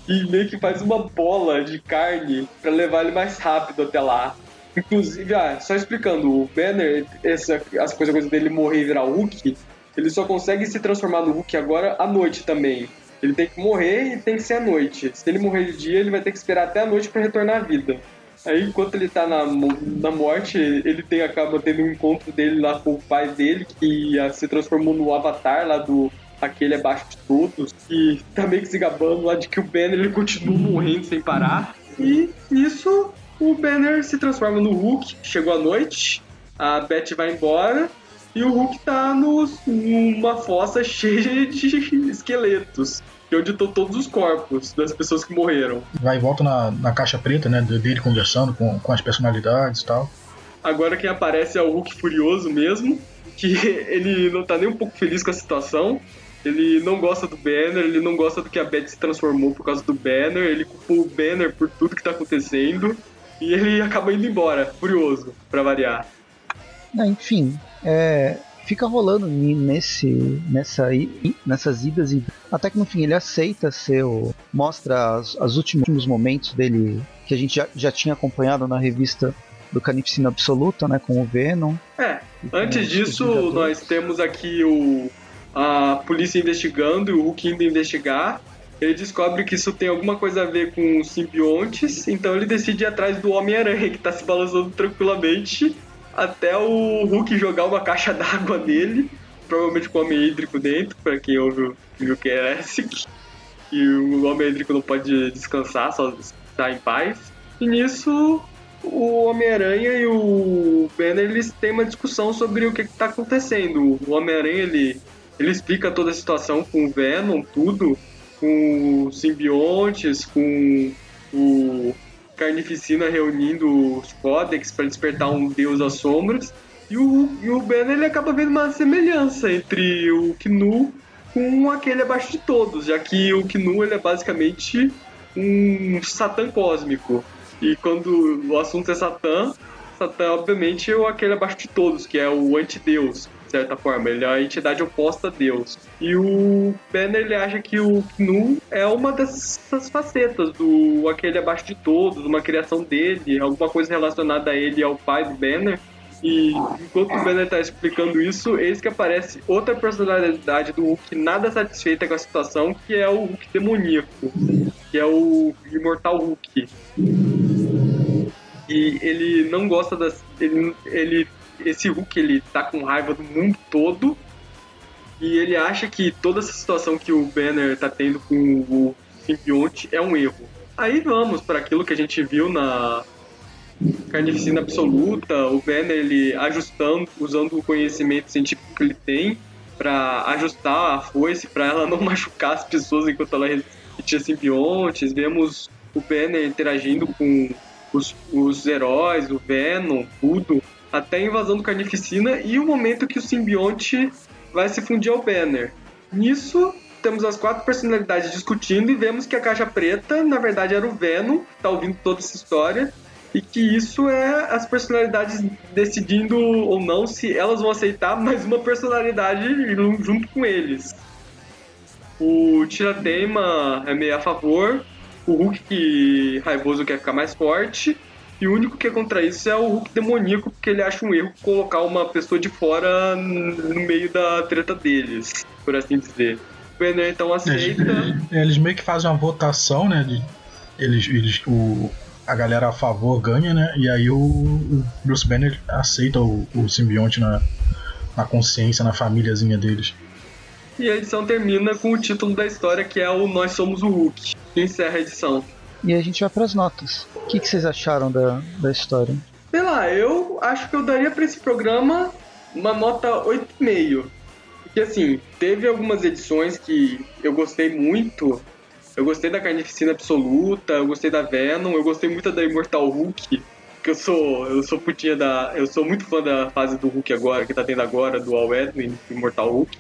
e meio que faz uma bola de carne para levar ele mais rápido até lá. Inclusive, ah, só explicando, o Banner, essa, as coisas dele morrer e virar Hulk, ele só consegue se transformar no Hulk agora à noite também. Ele tem que morrer e tem que ser à noite. Se ele morrer de dia, ele vai ter que esperar até a noite para retornar à vida. Aí, enquanto ele tá na, na morte, ele tem, acaba tendo um encontro dele lá com o pai dele, que se transformou no avatar lá do aquele abaixo de todos, que tá meio que se gabando lá de que o Banner ele continua morrendo sem parar. E isso, o Banner se transforma no Hulk, chegou a noite, a Beth vai embora, e o Hulk tá nos, numa fossa cheia de esqueletos. Que é onde estão todos os corpos das pessoas que morreram. Vai e volta na, na caixa preta, né? Dele conversando com, com as personalidades e tal. Agora quem aparece é o Hulk Furioso mesmo, que ele não tá nem um pouco feliz com a situação. Ele não gosta do Banner, ele não gosta do que a Beth se transformou por causa do Banner, ele culpou o Banner por tudo que tá acontecendo. E ele acaba indo embora, furioso, para variar. Ah, enfim, é, fica rolando nesse, nessa, nessas idas e até que no fim ele aceita ser o, mostra os, os últimos momentos dele que a gente já, já tinha acompanhado na revista do Carnificina Absoluta, né, com o Venom. É, antes disso nós temos aqui o a polícia investigando e o Hulk indo investigar. Ele descobre que isso tem alguma coisa a ver com os simbiontes, então ele decide ir atrás do Homem-Aranha, que está se balançando tranquilamente, até o Hulk jogar uma caixa d'água nele, provavelmente com o Homem Hídrico dentro, para quem ouve o que é. E o Homem Hídrico não pode descansar, só estar em paz. E nisso, o Homem-Aranha e o Banner eles têm uma discussão sobre o que está acontecendo. O Homem-Aranha ele ele explica toda a situação com o Venom, tudo, com os simbiontes, com o Carnificina reunindo os Codex para despertar um deus às sombras. E o, e o Banner ele acaba vendo uma semelhança entre o Knu com aquele abaixo de todos, já que o Knu ele é basicamente um Satã cósmico. E quando o assunto é Satã, Satã obviamente é aquele abaixo de todos, que é o antideus certa forma. Ele é a entidade oposta a Deus. E o Banner ele acha que o Knu é uma dessas facetas do aquele abaixo de todos, uma criação dele, alguma coisa relacionada a ele e ao pai do Banner. E enquanto o Banner está explicando isso, eis que aparece outra personalidade do Hulk nada satisfeita com a situação, que é o Hulk demoníaco, que é o Imortal Hulk. E ele não gosta das. Ele, ele esse Hulk ele tá com raiva do mundo todo e ele acha que toda essa situação que o Banner tá tendo com o simbionte é um erro. Aí vamos para aquilo que a gente viu na Carnificina Absoluta, o Banner ele ajustando, usando o conhecimento científico que ele tem para ajustar a foice para ela não machucar as pessoas enquanto ela repetia simbiontes. Vemos o Banner interagindo com os, os heróis, o Venom, tudo até a invasão do Carnificina e o momento que o simbionte vai se fundir ao Banner. Nisso, temos as quatro personalidades discutindo e vemos que a caixa preta, na verdade, era o Venom, que tá ouvindo toda essa história, e que isso é as personalidades decidindo ou não se elas vão aceitar mais uma personalidade junto com eles. O Tirateima é meio a favor, o Hulk que raivoso quer ficar mais forte, e o único que é contra isso é o Hulk demoníaco, porque ele acha um erro colocar uma pessoa de fora no meio da treta deles, por assim dizer. O Banner então aceita. Eles, eles meio que fazem uma votação, né? De, eles, eles, o, a galera a favor ganha, né? E aí o, o Bruce Banner aceita o, o simbionte na, na consciência, na famíliazinha deles. E a edição termina com o título da história, que é o Nós Somos o Hulk, encerra a edição. E a gente vai para as notas. O que, que vocês acharam da, da história? Sei lá, eu acho que eu daria para esse programa uma nota 8,5. Porque assim, teve algumas edições que eu gostei muito. Eu gostei da Carnificina Absoluta, eu gostei da Venom, eu gostei muito da Immortal Hulk. Que eu sou, eu sou putinha da. Eu sou muito fã da fase do Hulk agora, que tá tendo agora, do Al Edwin, Immortal Hulk.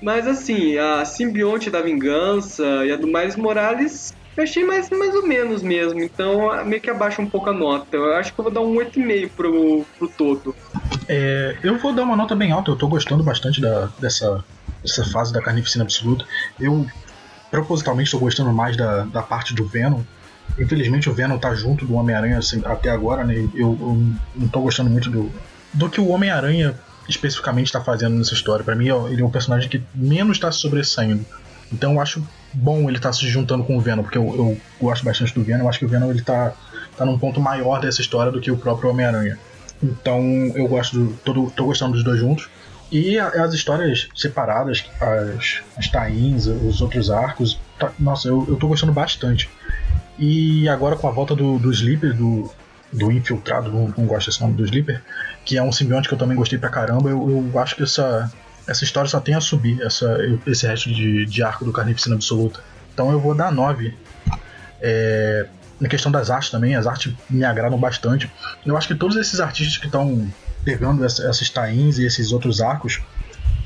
Mas assim, a simbionte da vingança e a do Miles Morales eu achei mais, mais ou menos mesmo, então meio que abaixa um pouco a nota. Eu acho que eu vou dar um 8,5 pro, pro todo. É, eu vou dar uma nota bem alta, eu tô gostando bastante da, dessa, dessa fase da carnificina absoluta. Eu propositalmente estou gostando mais da, da parte do Venom. Infelizmente o Venom tá junto do Homem-Aranha assim, até agora, né? Eu, eu, não tô gostando muito do, do que o Homem-Aranha especificamente está fazendo nessa história. Para mim, ele é um personagem que menos está sobressaindo. Então eu acho bom ele estar tá se juntando com o Venom, porque eu, eu, gosto bastante do Venom. Eu acho que o Venom ele tá, tá num ponto maior dessa história do que o próprio Homem-Aranha. Então eu gosto do. Tô, tô gostando dos dois juntos. E as histórias separadas, as, as tains, os outros arcos, tá, nossa, eu, eu tô gostando bastante. E agora com a volta do, do Sleeper, do, do infiltrado, não, não gosto desse nome do Sleeper, que é um simbionte que eu também gostei pra caramba. Eu, eu acho que essa, essa história só tem a subir, essa, esse resto de, de arco do Carnificina Absoluta. Então eu vou dar 9. É, na questão das artes também, as artes me agradam bastante. Eu acho que todos esses artistas que estão pegando essa, essas tains e esses outros arcos,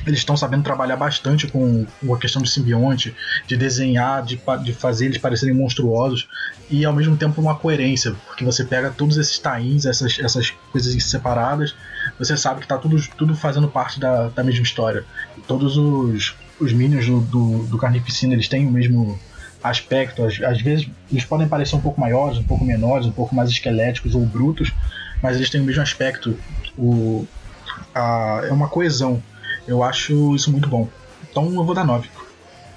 eles estão sabendo trabalhar bastante com, a questão de simbionte, de desenhar, de, de fazer eles parecerem monstruosos e ao mesmo tempo uma coerência, porque você pega todos esses tains, essas, essas coisas separadas, você sabe que está tudo, tudo fazendo parte da, da mesma história. Todos os, os minions do, do, do Carnificina eles têm o mesmo aspecto, às, às vezes eles podem parecer um pouco maiores, um pouco menores, um pouco mais esqueléticos ou brutos, mas eles têm o mesmo aspecto. O, a, é uma coesão eu acho isso muito bom. Então eu vou dar 9.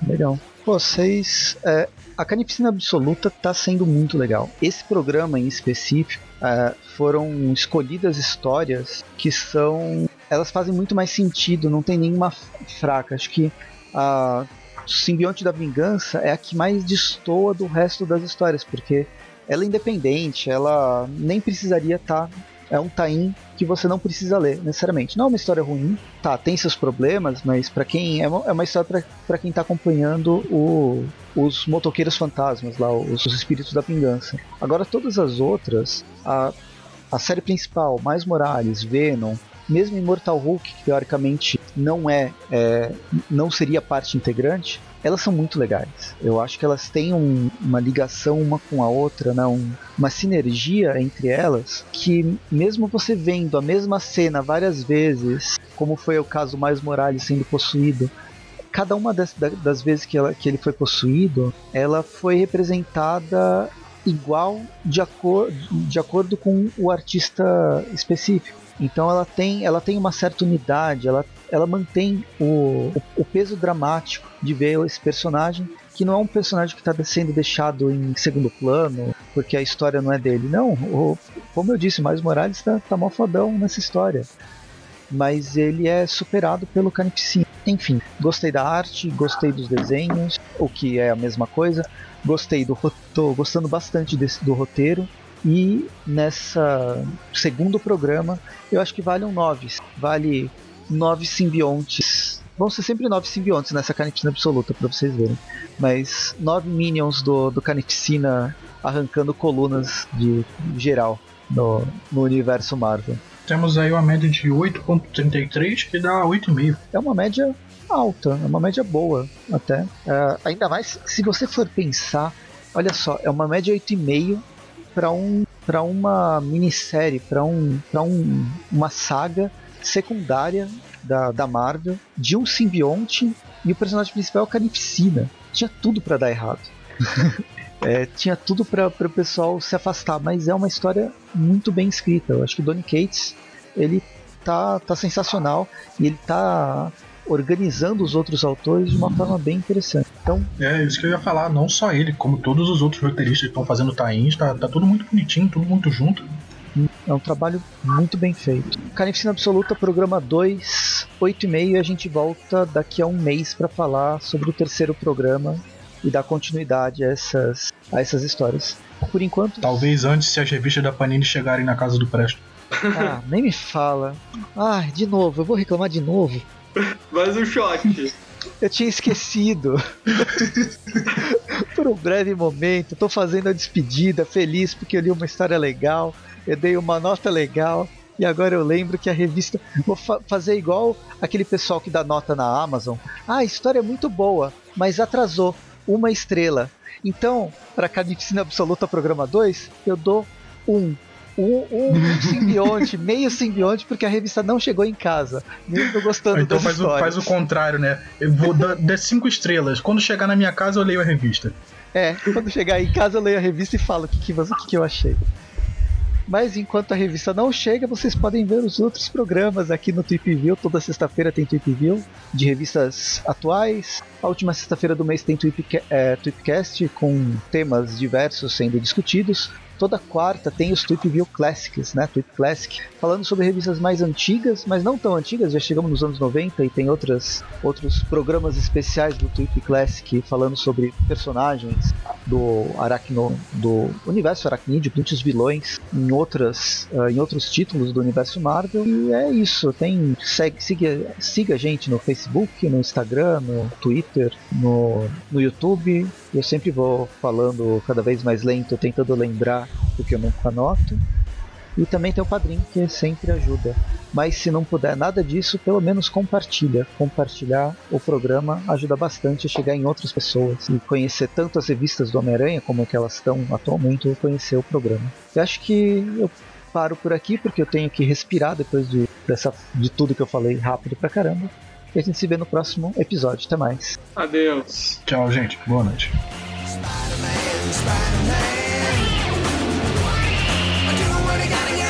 Legal. Vocês. É, a Carnificina Absoluta está sendo muito legal. Esse programa em específico é, foram escolhidas histórias que são. Elas fazem muito mais sentido, não tem nenhuma fraca. Acho que a Simbionte da Vingança é a que mais destoa do resto das histórias, porque ela é independente, ela nem precisaria estar tá é um tain que você não precisa ler necessariamente. Não é uma história ruim, tá, tem seus problemas, mas para quem é uma, é uma história para quem tá acompanhando o, os motoqueiros fantasmas lá, os, os, espíritos da vingança. Agora todas as outras, a, a série principal, mais Morales, Venom, mesmo Immortal Hulk, que teoricamente não é, é não seria parte integrante, elas são muito legais. Eu acho que elas têm um, uma ligação uma com a outra, né? Um, uma sinergia entre elas que, mesmo você vendo a mesma cena várias vezes, como foi o caso mais Morales sendo possuído, cada uma das, das vezes que, ela, que ele foi possuído, ela foi representada igual de, acor de acordo com o artista específico. Então ela tem, ela tem uma certa unidade, ela, ela mantém o, o, peso dramático de ver esse personagem, que não é um personagem que está sendo deixado em segundo plano, porque a história não é dele. Não, o, como eu disse, mais Morales está tá mó fodão nessa história. Mas ele é superado pelo Carnificina. Enfim, gostei da arte, gostei dos desenhos, o que é a mesma coisa. Gostei do tô gostando bastante desse, do roteiro. E nessa segundo programa, eu acho que vale um 9. Vale nove simbiontes. Vão ser sempre nove simbiontes nessa carnificina absoluta, para vocês verem. Mas nove minions do, do carnificina arrancando colunas de geral no, no universo Marvel. Temos aí uma média de 8.33 que dá 8,5. É uma média alta, é uma média boa até. Uh, ainda mais se você for pensar, olha só, é uma média 8,5 para um para uma minissérie, para um, pra um, uma saga secundária da, da Marvel de um simbionte e o personagem principal é o Carnificina. Tinha tudo para dar errado. é, tinha tudo para o pessoal se afastar, mas é uma história muito bem escrita. Eu acho que o Donny Cates ele tá, tá sensacional e ele tá organizando os outros autores de uma forma bem interessante. Então, é isso que eu ia falar, não só ele, como todos os outros roteiristas que estão fazendo tains, tá, tá tudo muito bonitinho, tudo muito junto. É um trabalho muito bem feito. Carnificina Absoluta, programa 2, 8 e meio, e a gente volta daqui a um mês para falar sobre o terceiro programa e dar continuidade a essas, a essas histórias. Por enquanto. Talvez antes, se as revistas da Panini chegarem na casa do Presto. Ah, nem me fala. Ah, de novo, eu vou reclamar de novo. Mais um choque. Eu tinha esquecido. Por um breve momento, tô fazendo a despedida, feliz porque eu li uma história legal, eu dei uma nota legal. E agora eu lembro que a revista. Vou fa fazer igual aquele pessoal que dá nota na Amazon. Ah, a história é muito boa, mas atrasou uma estrela. Então, para Carnificina Absoluta Programa 2, eu dou um um, um simbionte, meio simbionte, porque a revista não chegou em casa, mesmo gostando então faz o, faz o contrário, né? Eu vou dar, dar cinco estrelas. Quando chegar na minha casa, eu leio a revista. É, quando chegar em casa, eu leio a revista e falo o que, que, que, que eu achei. Mas enquanto a revista não chega, vocês podem ver os outros programas aqui no Tweep View. Toda sexta-feira tem Tweep View de revistas atuais. A última sexta-feira do mês tem Tweep, é, Tweepcast com temas diversos sendo discutidos toda quarta tem os Tweep View Classics, né? Tweep Classic, falando sobre revistas mais antigas, mas não tão antigas, já chegamos nos anos 90 e tem outras, outros programas especiais do Tweep Classic falando sobre personagens do aracno, do universo aracnídeo, muitos vilões em outras, uh, em outros títulos do universo Marvel. E é isso. Tem segue, siga, siga a gente no Facebook, no Instagram, no Twitter, no, no YouTube. Eu sempre vou falando cada vez mais lento, tentando lembrar o que eu nunca anoto. E também tem o padrinho que sempre ajuda. Mas se não puder nada disso, pelo menos compartilha. Compartilhar o programa ajuda bastante a chegar em outras pessoas e conhecer tanto as revistas do Homem-Aranha como que elas estão atualmente ou conhecer o programa. Eu acho que eu paro por aqui porque eu tenho que respirar depois de, dessa, de tudo que eu falei rápido pra caramba. E a gente se vê no próximo episódio. Até mais. Adeus. Tchau, gente. Boa noite. Spider-Man, Spider-Man. Already gotta get